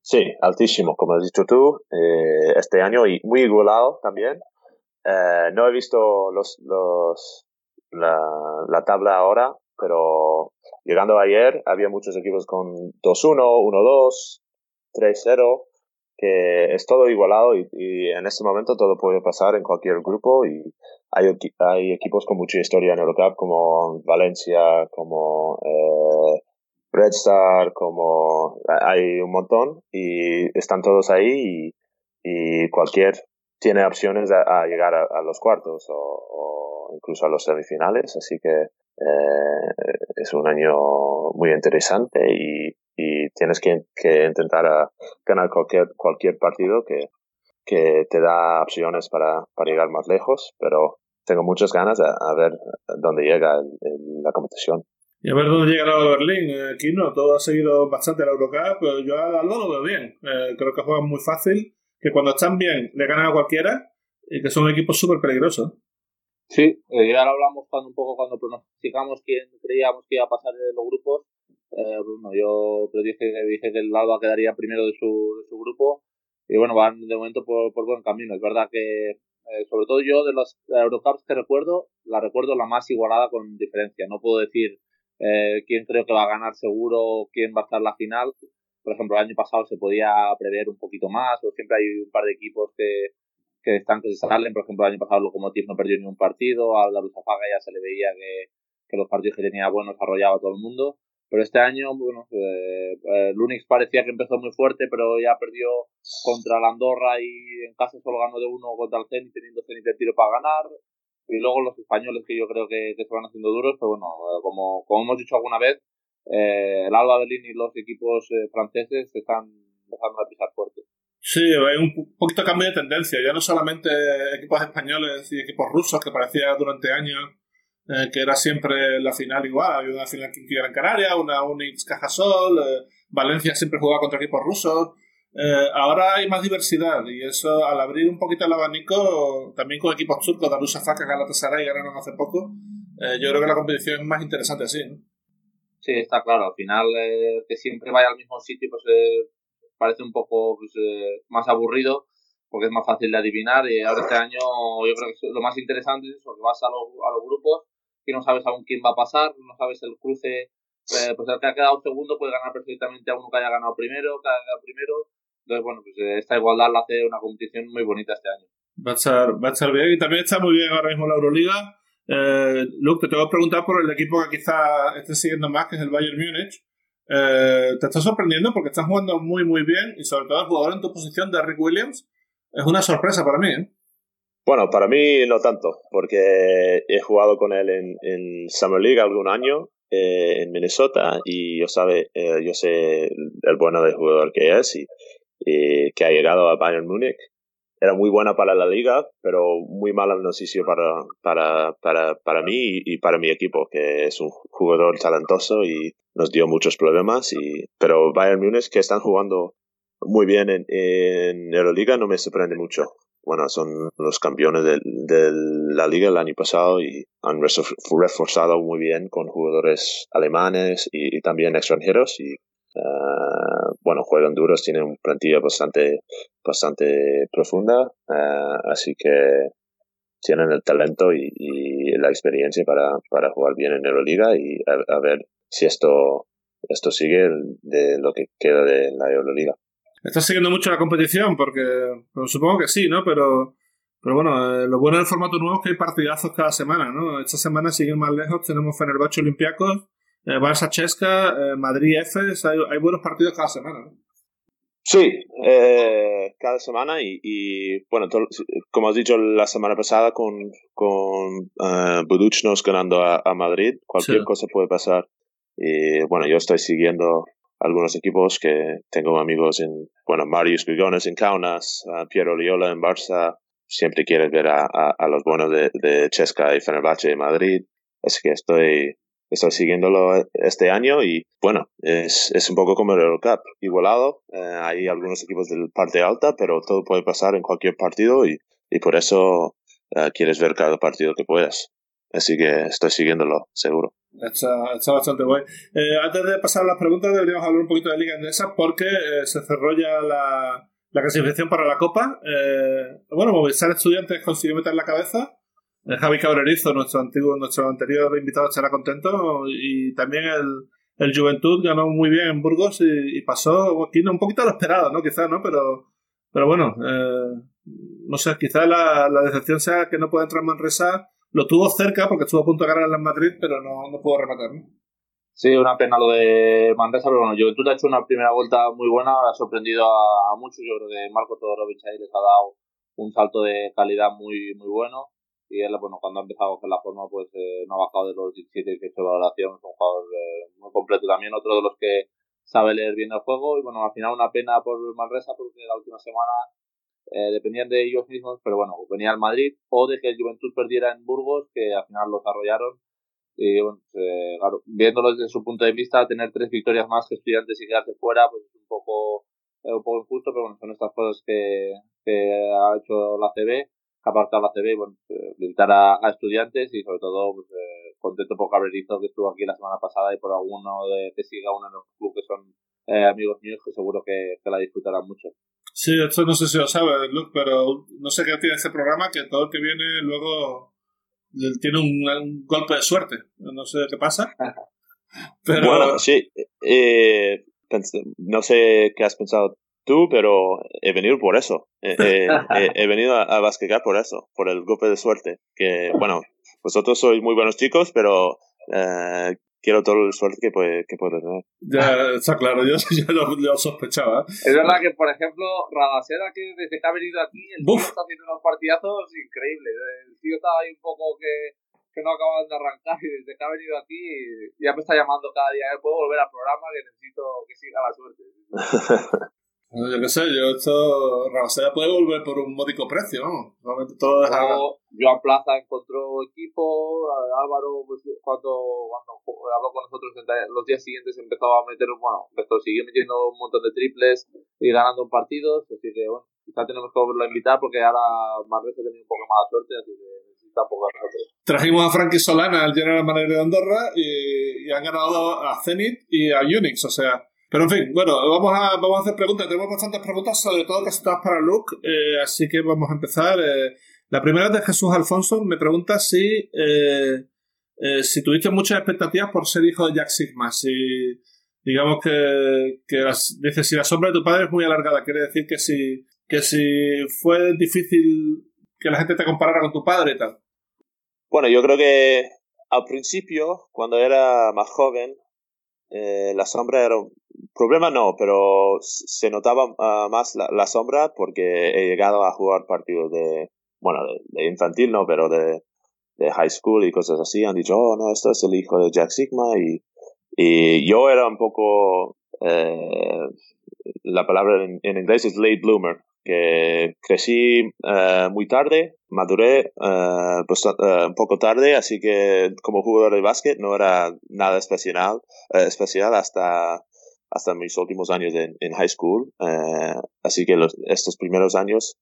Sí, altísimo, como has dicho tú. este año y muy igualado también. no he visto los, los, la, la tabla ahora, pero llegando ayer había muchos equipos con 2-1, 1-2, 3-0, que es todo igualado y, en este momento todo puede pasar en cualquier grupo y hay, hay equipos con mucha historia en Eurocup como Valencia, como eh, Red Star, como hay un montón y están todos ahí y, y cualquier tiene opciones a, llegar a, los cuartos o, incluso a los semifinales, así que eh, es un año muy interesante y, tienes que, intentar ganar cualquier, cualquier partido que, que te da opciones para, para llegar más lejos, pero tengo muchas ganas a, ver dónde llega la competición. Y a ver dónde llega la Berlín. Aquí no, todo ha seguido bastante la Eurocup, pero yo a Alba lo veo bien. Eh, creo que juegan muy fácil que cuando están bien le ganan a cualquiera y que son equipos súper peligrosos. Sí, eh, ya lo hablamos cuando un poco cuando pronosticamos quién creíamos que iba a pasar en los grupos. Eh, bueno, yo dije, dije que el Alba quedaría primero de su, de su grupo y bueno, van de momento por, por buen camino. Es verdad que, eh, sobre todo yo de las Eurocups que recuerdo, la recuerdo la más igualada con diferencia. No puedo decir eh, quién creo que va a ganar seguro, quién va a estar la final, por ejemplo, el año pasado se podía prever un poquito más, o siempre hay un par de equipos que, que están que se salen. Por ejemplo, el año pasado Lokomotiv no perdió ni un partido, a la Luzafaga ya se le veía que, los partidos que tenía buenos arrollaba todo el mundo. Pero este año, bueno, eh, eh Lunix parecía que empezó muy fuerte, pero ya perdió contra la Andorra y en casa solo ganó de uno contra el Zenit, teniendo Zenit de tiro para ganar. Y luego los españoles que yo creo que, se van haciendo duros, pero bueno, eh, como, como hemos dicho alguna vez, el Alba Berlín y los equipos franceses están empezando a pisar fuerte. Sí, hay un poquito cambio de tendencia. Ya no solamente equipos españoles y equipos rusos, que parecía durante años eh, que era siempre la final igual. Había una final que en Canarias, una Unix Cajasol, eh, Valencia siempre jugaba contra equipos rusos. Eh, ahora hay más diversidad y eso, al abrir un poquito el abanico, también con equipos turcos, Darussa Faka, Galatasaray ganaron hace poco, yo creo que la competición es más interesante así, ¿no? Sí, está claro. Al final, que siempre vaya al mismo sitio, pues parece un poco pues, más aburrido porque es más fácil de adivinar y ahora este año yo creo que lo más interesante es eso, que vas a los, a los grupos que no sabes aún quién va a pasar, no sabes el cruce, eh, pues el que ha quedado segundo puede ganar perfectamente a uno que haya ganado primero, que haya ganado primero. Entonces, bueno, pues eh, esta igualdad la hace una competición muy bonita este año. Va a estar, va a estar bien y también está muy bien ahora mismo la Euroliga. Eh, Luke, te tengo que preguntar por el equipo que quizá estés siguiendo más, que es el Bayern Múnich. Eh, te está sorprendiendo porque estás jugando muy, muy bien y sobre todo el jugador en tu posición de Rick Williams es una sorpresa para mí. ¿eh? Bueno, para mí no tanto, porque he jugado con él en, en Summer League algún año eh, en Minnesota y yo sabe, eh, yo sé el bueno de jugador que es y, que ha llegado a Bayern Múnich. Era muy buena para la liga, pero muy mala noticia para, para, para, para mí y, para mi equipo, que es un jugador talentoso y nos dio muchos problemas. Y, pero Bayern Múnich, que están jugando muy bien en, en Euroliga, no me sorprende mucho bueno, son los campeones de, la liga el año pasado y han reforzado muy bien con jugadores alemanes y, también extranjeros y uh, bueno, juegan duros, tienen una plantilla bastante, bastante profunda, uh, así que tienen el talento y, la experiencia para, para, jugar bien en Euroliga y a, ver si esto, esto sigue de lo que queda de la Euroliga. ¿Estás siguiendo mucho la competición? Porque supongo que sí, ¿no? Pero, pero bueno, eh, lo bueno del formato nuevo es que hay partidazos cada semana, ¿no? Esta semana, siguen más lejos, tenemos Fenerbahce Olympiacos, eh, Barça Chesca, eh, Madrid Efes, hay, hay, buenos partidos cada semana, ¿no? Sí, cada semana y, bueno, como has dicho la semana pasada con, con Buduchnos ganando a, Madrid, cualquier cosa puede pasar. Y bueno, yo estoy siguiendo algunos equipos que tengo amigos en, bueno, Marius Grigones en Kaunas, Piero Liola en Barça, siempre quieres ver a, a, los buenos de, de, Chesca y Fenerbahce de Madrid, así que estoy, estoy siguiéndolo este año y bueno, es, es un poco como el Eurocup, igualado, eh, hay algunos equipos de parte alta, pero todo puede pasar en cualquier partido y, y por eso eh, quieres ver cada partido que puedas. Así que estoy siguiéndolo, seguro. Está, bastante guay. Eh, antes de pasar a las preguntas, deberíamos hablar un poquito de Liga Endesa porque eh, se cerró ya la, la, clasificación para la Copa. Eh, bueno, Movistar Estudiantes consiguió meter la cabeza. Javi Cabrerizo, nuestro antiguo, nuestro anterior invitado, estará contento. Y también el, el Juventud ganó muy bien en Burgos y, pasó un poquito a lo esperado, ¿no? Quizás, ¿no? Pero, pero bueno, no sé, quizás la, la decepción sea que no pueda entrar Manresa lo tuvo cerca porque estuvo a punto de ganar en Madrid, pero no, no pudo rematar. ¿no? Sí, una pena lo de Manresa, pero bueno, Juventud ha hecho una primera vuelta muy buena, ha sorprendido a, muchos. Yo creo que Marco Todorovic ahí les ha dado un salto de calidad muy muy bueno. Y él, bueno, cuando ha empezado coger la forma, pues eh, no ha bajado de los 17 y 18 de valoración. Es un jugador eh, muy completo también, otro de los que sabe leer bien el juego. Y bueno, al final una pena por Manresa porque la última semana eh, dependían de ellos mismos, pero bueno, venía al Madrid o de que el Juventud perdiera en Burgos, que al final los arrollaron. Y bueno, pues, eh, claro, viéndolo desde su punto de vista, tener tres victorias más que estudiantes y quedarse fuera, pues es un poco, eh, un poco injusto, pero bueno, son estas cosas que, que ha hecho la CB, que ha apartado la CB y bueno, visitar a, estudiantes y sobre todo pues, contento por Cabrerizo que estuvo aquí la semana pasada y por alguno de que siga uno en los clubes que son amigos míos que seguro que, que la disfrutarán mucho. Sí, esto no sé si lo sabe, Luke, pero no sé qué tiene ese programa que todo el que viene luego tiene un, golpe de suerte. No sé qué pasa. Pero... Bueno, sí. Eh, no sé qué has pensado tú, pero he venido por eso. he venido a, a por eso, por el golpe de suerte. Que, bueno, vosotros sois muy buenos chicos, pero eh, quiero todo el suerte que puede, que puede tener. Ya, está claro, yo ya lo, sospechaba. Es verdad que, por ejemplo, Radasera, que desde que ha venido aquí, el tío está haciendo unos partidazos increíbles. El tío estaba ahí un poco que, que no acaban de arrancar y desde que ha venido aquí ya me está llamando cada día, ¿eh? puedo volver al programa que necesito que siga la suerte. yo qué sé, yo esto, Rabasera puede volver por un módico precio, ¿no? Realmente todo es Luego, Joan Plaza encontró equipo, Álvaro, pues, cuando, cuando habló con nosotros los días siguientes empezó a meter, bueno, empezó, siguió metiendo un montón de triples y ganando partidos, así que bueno, quizá tenemos que volverlo a invitar porque ahora Marruecos ha tenido un poco más de suerte, así que necesita un poco de nosotros. Trajimos a Frankie Solana, al General Manager de Andorra, y, y han ganado a Zenit y a Unix, o sea pero en fin, bueno, vamos a, vamos a hacer preguntas. Tenemos bastantes preguntas, sobre todo casi todas para Luke, eh, así que vamos a empezar. Eh, la primera es de Jesús Alfonso, me pregunta si, eh, si tuviste muchas expectativas por ser hijo de Jack Sigma. Si, digamos que, que dice, si la sombra de tu padre es muy alargada, quiere decir que si, que si fue difícil que la gente te comparara con tu padre y tal. Bueno, yo creo que al principio, cuando era más joven, la sombra era Problema no, pero se notaba ah, más la, sombra porque he llegado a jugar partidos de, bueno, de, infantil no, pero de, high school y cosas así. Han dicho, oh, no, esto es el hijo de Jack Sigma y, y yo era un poco, eh, la palabra en, inglés es late bloomer, que crecí eh, muy tarde, maduré eh, pues, un poco tarde, así que como jugador de básquet no era nada especial, especial hasta hasta mis últimos años en, high school. Eh, así que estos primeros años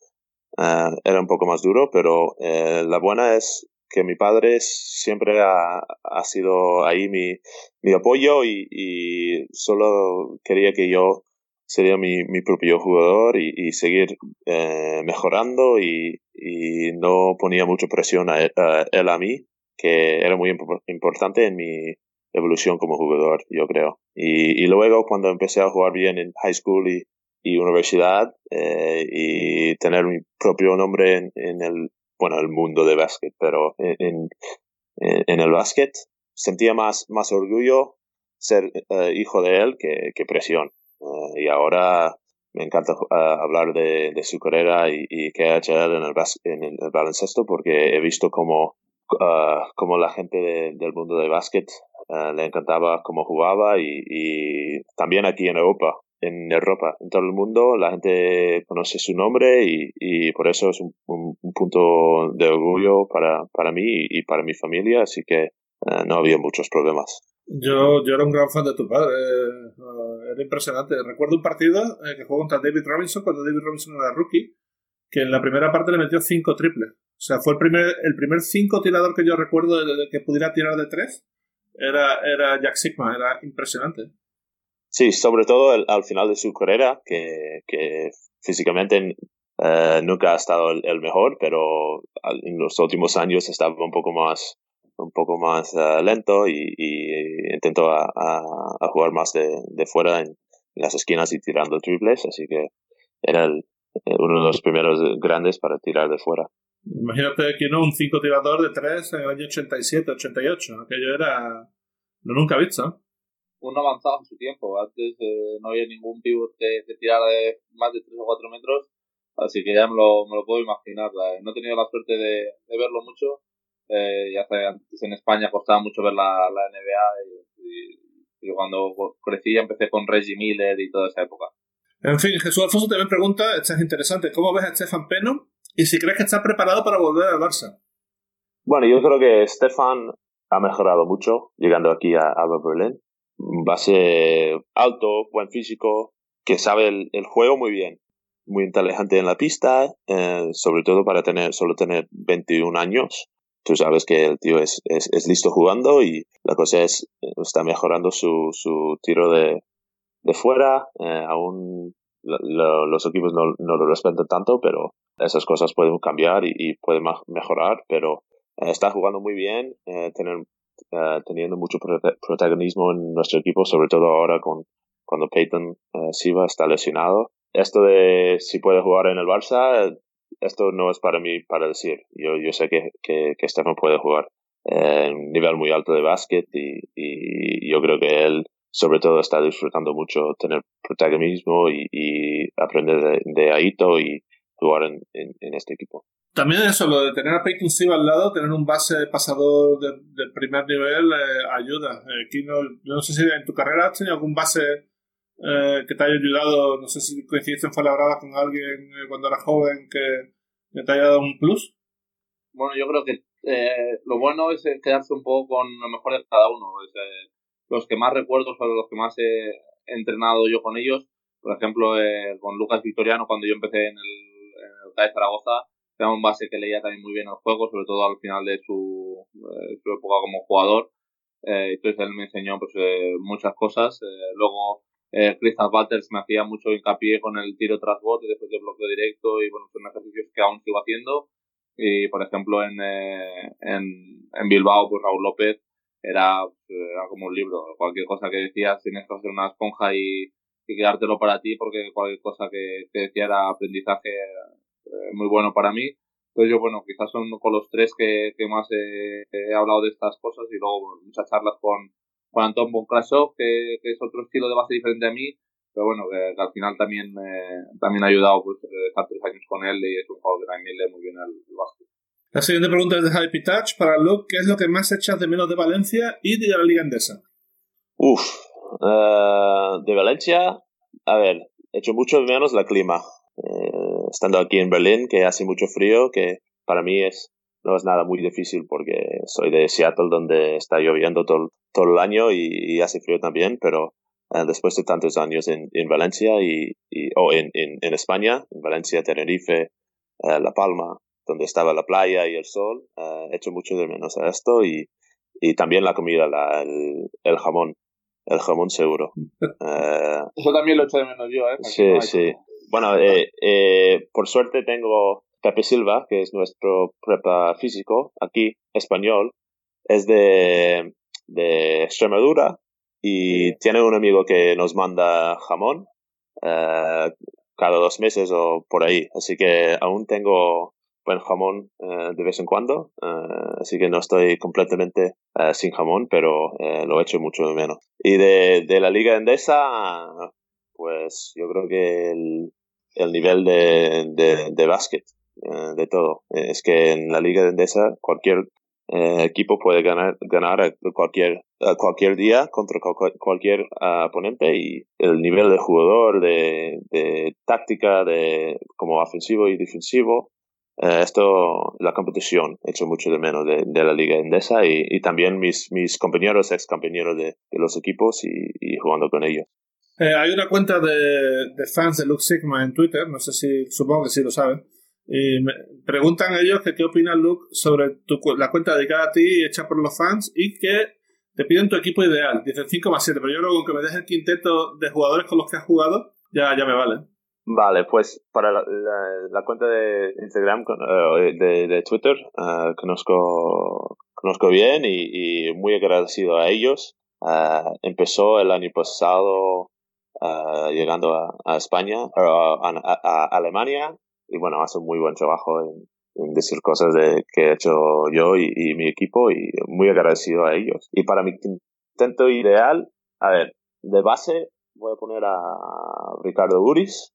eh, era un poco más duro, pero eh, la buena es que mi padre siempre ha, ha sido ahí mi, mi apoyo y, y, solo quería que yo sería mi, mi propio jugador y, y seguir mejorando y, y, no ponía mucha presión a él, a mí, que era muy importante en mi, evolución como jugador, yo creo. Y, luego cuando empecé a jugar bien en high school y, universidad eh, y tener mi propio nombre en, el, bueno, el mundo de básquet, pero en, en, el básquet sentía más, más orgullo ser eh, hijo de él que, que presión. Eh, y ahora me encanta hablar de, su carrera y, y qué ha hecho él en el, en el baloncesto porque he visto cómo, uh, cómo la gente del mundo de básquet eh, le encantaba cómo jugaba y, también aquí en Europa, en Europa, en todo el mundo, la gente conoce su nombre y, por eso es un, punto de orgullo para, para mí y para mi familia, así que eh, no había muchos problemas. Yo, yo era un gran fan de tu padre, eh, era impresionante. Recuerdo un partido que jugó contra David Robinson cuando David Robinson era rookie, que en la primera parte le metió cinco triples. O sea, fue el primer, el primer cinco tirador que yo recuerdo de que pudiera tirar de tres era, era Jack Sigma, era impresionante. Sí, sobre todo al final de su carrera, que, que físicamente eh, nunca ha estado el, mejor, pero en los últimos años estaba un poco más un poco más eh, lento y, intentó a, jugar más de, de fuera en, las esquinas y tirando triples, así que era uno de los primeros grandes para tirar de fuera. Imagínate que no, un 5 tirador de 3 en el año 87, 88. Aquello era lo nunca visto. Un avanzado en su tiempo. Antes eh, no había ningún pivot que, tirara de más de 3 o 4 metros. Así que ya me lo, me lo puedo imaginar. No he tenido la suerte de, de verlo mucho. Eh, ya antes en España costaba mucho ver la, la NBA y, y, cuando crecí empecé con Reggie Miller y toda esa época. En fin, Jesús Alfonso también pregunta, esto es interesante, ¿cómo ves a Stefan Peno ¿Y si crees que está preparado para volver al Barça? Bueno, yo creo que Stefan ha mejorado mucho llegando aquí a Alba Berlin. Base alto, buen físico, que sabe el, juego muy bien. Muy inteligente en la pista, eh, sobre todo para tener solo tener 21 años. Tú sabes que el tío es, es, listo jugando y la cosa es, está mejorando su, su tiro de, de fuera. Eh, aún los equipos no, no, lo respetan tanto, pero esas cosas pueden cambiar y, pueden mejorar, pero eh, está jugando muy bien, eh, tener, eh, teniendo mucho protagonismo en nuestro equipo, sobre todo ahora con cuando Peyton Siva está lesionado. Esto de si puede jugar en el Barça, esto no es para mí para decir. Yo, yo sé que, que, Stefan puede jugar en un nivel muy alto de básquet y, y yo creo que él sobre todo está disfrutando mucho tener protagonismo y, aprender de, Aito y, jugar en, en, este equipo. También eso, lo de tener a Peyton Siva al lado, tener un base pasador de, primer nivel eh, ayuda. Eh, aquí no, no sé si en tu carrera has tenido algún base eh, que te haya ayudado, no sé si coincidiste en Fuenlabrada con alguien cuando eras joven que, te haya dado un plus. Bueno, yo creo que lo bueno es quedarse un poco con lo mejor de cada uno. los que más recuerdo son los que más he entrenado yo con ellos. Por ejemplo, con Lucas Victoriano, cuando yo empecé en el, en el Zaragoza, era un base que leía también muy bien el juego, sobre todo al final de su, eh, su época como jugador. Eh, entonces él me enseñó pues, eh, muchas cosas. luego eh, Christian Walters me hacía mucho hincapié con el tiro tras bote después del bloqueo directo y bueno, son ejercicios que aún sigo haciendo. Y por ejemplo en, en, en Bilbao, pues Raúl López era, era, como un libro. Cualquier cosa que decías tienes que hacer una esponja y, y quedártelo para ti porque cualquier cosa que, que decía era aprendizaje eh, muy bueno para mí. Entonces yo, bueno, quizás son con los tres que, que más he hablado de estas cosas y luego muchas charlas con, con Anton Bonkrasov, que, que es otro estilo de base diferente a mí, pero bueno, que, al final también, eh, también ha ayudado pues, estar tres años con él y es un jugador que también lee muy bien el, el básquet. La siguiente pregunta es de Javi Pitach para Luke. ¿Qué es lo que más echas de menos de Valencia y de la Liga Endesa? Uf, uh, de Valencia, a ver, echo mucho de menos la clima. Eh, estando aquí en Berlín, que hace mucho frío, que para mí es no es nada muy difícil porque soy de Seattle donde está lloviendo todo, todo el año y, hace frío también, pero eh, después de tantos años en, en Valencia y, o en, en, España, en Valencia, Tenerife, eh, La Palma, donde estaba la playa y el sol, he hecho mucho de menos a esto y, y también la comida, la, el, el jamón. El jamón seguro. Eso también lo echo de menos yo, ¿eh? sí, sí. Bueno, eh, eh, por suerte tengo Pepe Silva, que es nuestro prepa físico aquí, español. Es de, de Extremadura y tiene un amigo que nos manda jamón eh, cada dos meses o por ahí. Así que aún tengo buen jamón de vez en cuando. así que no estoy completamente sin jamón, pero lo echo mucho de menos. Y de, de la Liga Endesa, pues yo creo que el, el nivel de, de, de básquet, eh, de todo. Es que en la Liga de Endesa cualquier eh, equipo puede ganar, ganar cualquier, cualquier día contra cualquier ah, oponente y el nivel de jugador, de, de táctica, de como ofensivo y defensivo, eh, esto, la competición, he hecho mucho de menos de, de la Liga Endesa y, y, también mis, mis compañeros, ex compañeros de, de los equipos y jugando con ellos. Eh, hay una cuenta de, de, fans de Luke Sigma en Twitter, no sé si, supongo que sí lo saben. Y me preguntan ellos que qué opina Luke sobre tu, la cuenta dedicada a ti hecha por los fans y que te piden tu equipo ideal. Dicen 5 más 7, pero yo creo que me dejes el quinteto de jugadores con los que has jugado, ya, ya me vale. Vale, pues para la, cuenta de Instagram, uh, de, de, Twitter, uh, conozco, conozco bien y, muy agradecido a ellos. Empezó el año pasado llegando a, España, a, Alemania, y bueno, hace un muy buen trabajo en, decir cosas de, que he hecho yo y, mi equipo y muy agradecido a ellos. Y para mi intento ideal, a ver, de base voy a poner a Ricardo Uris,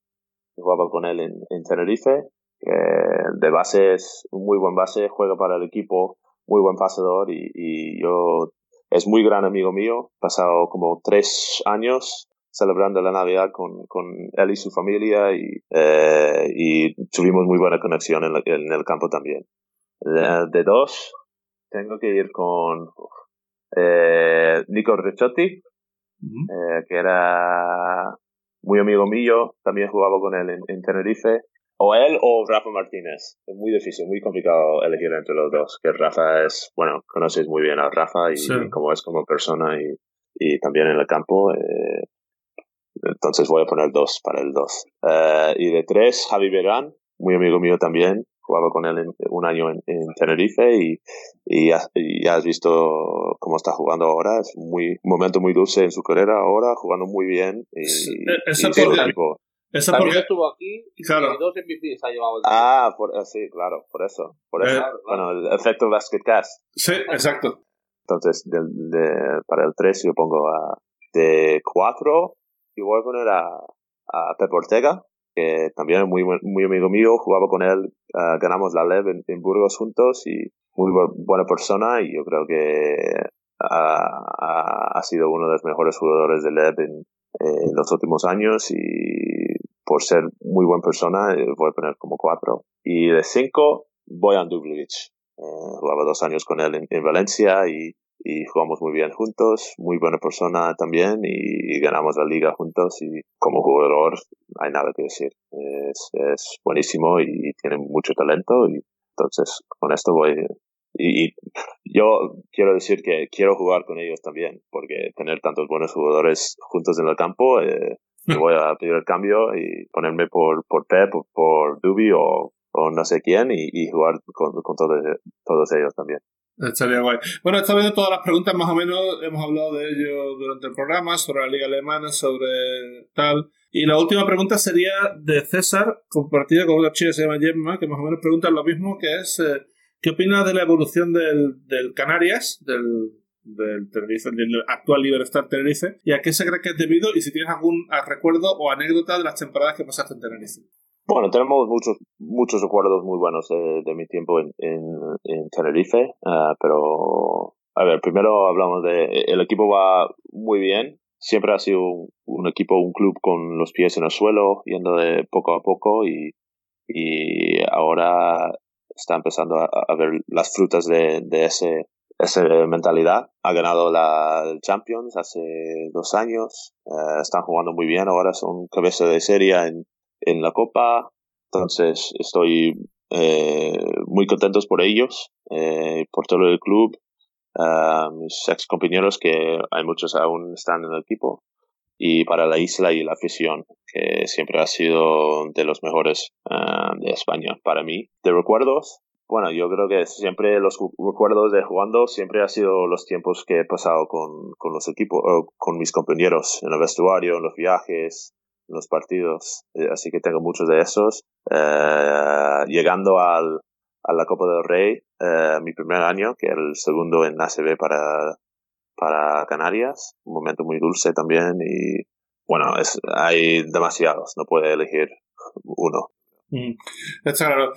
jugaba con él en, en Tenerife, que de base es un muy buen base, juega para el equipo, muy buen pasador y, y yo es muy gran amigo mío, pasado como tres años celebrando la Navidad con, con él y su familia y, eh, y tuvimos muy buena conexión en, en el campo también. De, dos, tengo que ir con eh, Nico Ricciotti, eh, que era muy amigo mío, también jugaba con él en, en, Tenerife. O él o Rafa Martínez. Es muy difícil, muy complicado elegir entre los dos. Que Rafa es, bueno, conoces muy bien a Rafa y, sí. cómo es como persona y, y también en el campo. Eh, entonces voy a poner dos para el dos. Uh, y de tres, Javi Verán, muy amigo mío también. Jugaba con él en, un año en, en Tenerife y, y, ya, y, ya, has visto cómo está jugando ahora. Es muy, un momento muy dulce en su carrera ahora, jugando muy bien. Y, y porque, eso También porque... estuvo aquí y claro. dos MVPs ha llevado. El ah, por, sí, claro, por eso. Por eso. Eh, bueno, el efecto Basketcast. Sí, exacto. Entonces, de, de, para el 3 yo pongo a de 4 y voy a poner a, a Pep Ortega, que también es muy, muy amigo mío, jugaba con él, ah, ganamos la LEV en, Burgos juntos y muy buena persona y yo creo que ha, sido uno de los mejores jugadores de LEV en, los últimos años y por ser muy buena persona eh, voy a poner como cuatro. Y de cinco, Bojan Dublic. Eh, jugaba dos años con él en Valencia y y jugamos muy bien juntos, muy buena persona también y, ganamos la liga juntos y como jugador hay nada que decir. Es, es buenísimo y, tiene mucho talento y entonces con esto voy. Y, yo quiero decir que quiero jugar con ellos también porque tener tantos buenos jugadores juntos en el campo, eh, voy a pedir el cambio y ponerme por, por Pep, por, por Dubi o, o no sé quién y, jugar con, con todos, todos ellos también. Estaría guay. Bueno, está viendo todas las preguntas, más o menos hemos hablado de ello durante el programa, sobre la Liga Alemana, sobre tal. Y la última pregunta sería de César, compartida con otra chica que se llama Gemma, que más o menos pregunta lo mismo, que es, eh, ¿qué opinas de la evolución del, del Canarias, del, del Tenerife, del actual Liberstar Tenerife, y a qué se cree que es debido, y si tienes algún recuerdo o anécdota de las temporadas que pasaste en Tenerife? Bueno, tenemos muchos muchos recuerdos muy buenos de, mi tiempo en, en, Tenerife, ah, pero a ver, primero hablamos de el equipo va muy bien, siempre ha sido un, equipo, un club con los pies en el suelo, yendo de poco a poco y, y ahora está empezando a, ver las frutas de, de ese esa mentalidad. Ha ganado la Champions hace dos años. Ah, están jugando muy bien. Ahora son cabeza de serie en, en la Copa. Entonces estoy eh, muy contentos por ellos, eh, por todo el club, mis ex compañeros que hay muchos aún están en el equipo y para la isla y la afición que siempre ha sido de los mejores ah, de España para mí. De recuerdos, bueno, yo creo que siempre los recuerdos de jugando siempre ha sido los tiempos que he pasado con, con los equipos, con mis compañeros en el vestuario, en los viajes, los partidos, eh, así que tengo muchos de esos. Eh, llegando al, a la Copa del Rey, eh, mi primer año, que era el segundo en ACB para, para Canarias, un momento muy dulce también y bueno, es, hay demasiados, no puede elegir uno. Mm, está claro.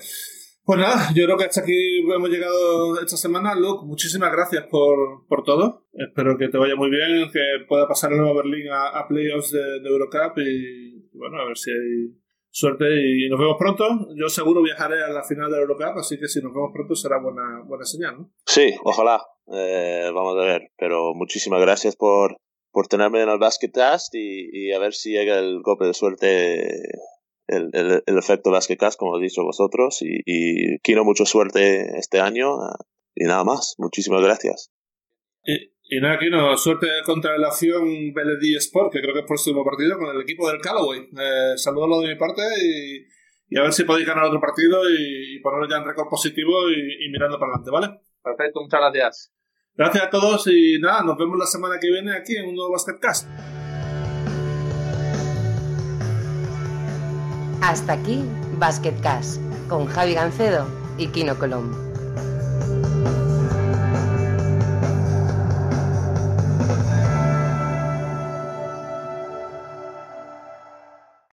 Pues nada, yo creo que hasta aquí hemos llegado esta semana. Luke, muchísimas gracias por, por todo. Espero que te vaya muy bien, que pueda pasar el nuevo Berlín a, playoffs de, Eurocup y, bueno, a ver si hay suerte y nos vemos pronto. Yo seguro viajaré a la final de Eurocup, así que si nos vemos pronto será buena, buena señal, ¿no? Sí, ojalá. Eh, vamos a ver, pero muchísimas gracias por, por tenerme en el Basketcast y, y a ver si llega el golpe de suerte el, el, el efecto Vasquez, como habéis dicho vosotros, y, y, quiero mucha suerte este año y nada más. Muchísimas gracias. Y, y nada, Kino, suerte contra la acción Beledí Sport, que creo que es el próximo partido con el equipo del Callaway. Eh, saludos de mi parte y, y, a ver si podéis ganar otro partido y, ponerlo ya en récord positivo y, mirando para adelante, ¿vale? Perfecto, muchas gracias. Gracias a todos y nada, nos vemos la semana que viene aquí en un nuevo Basketcast. Hasta aquí Basket Cash con Javi Gancedo y Kino Colombo.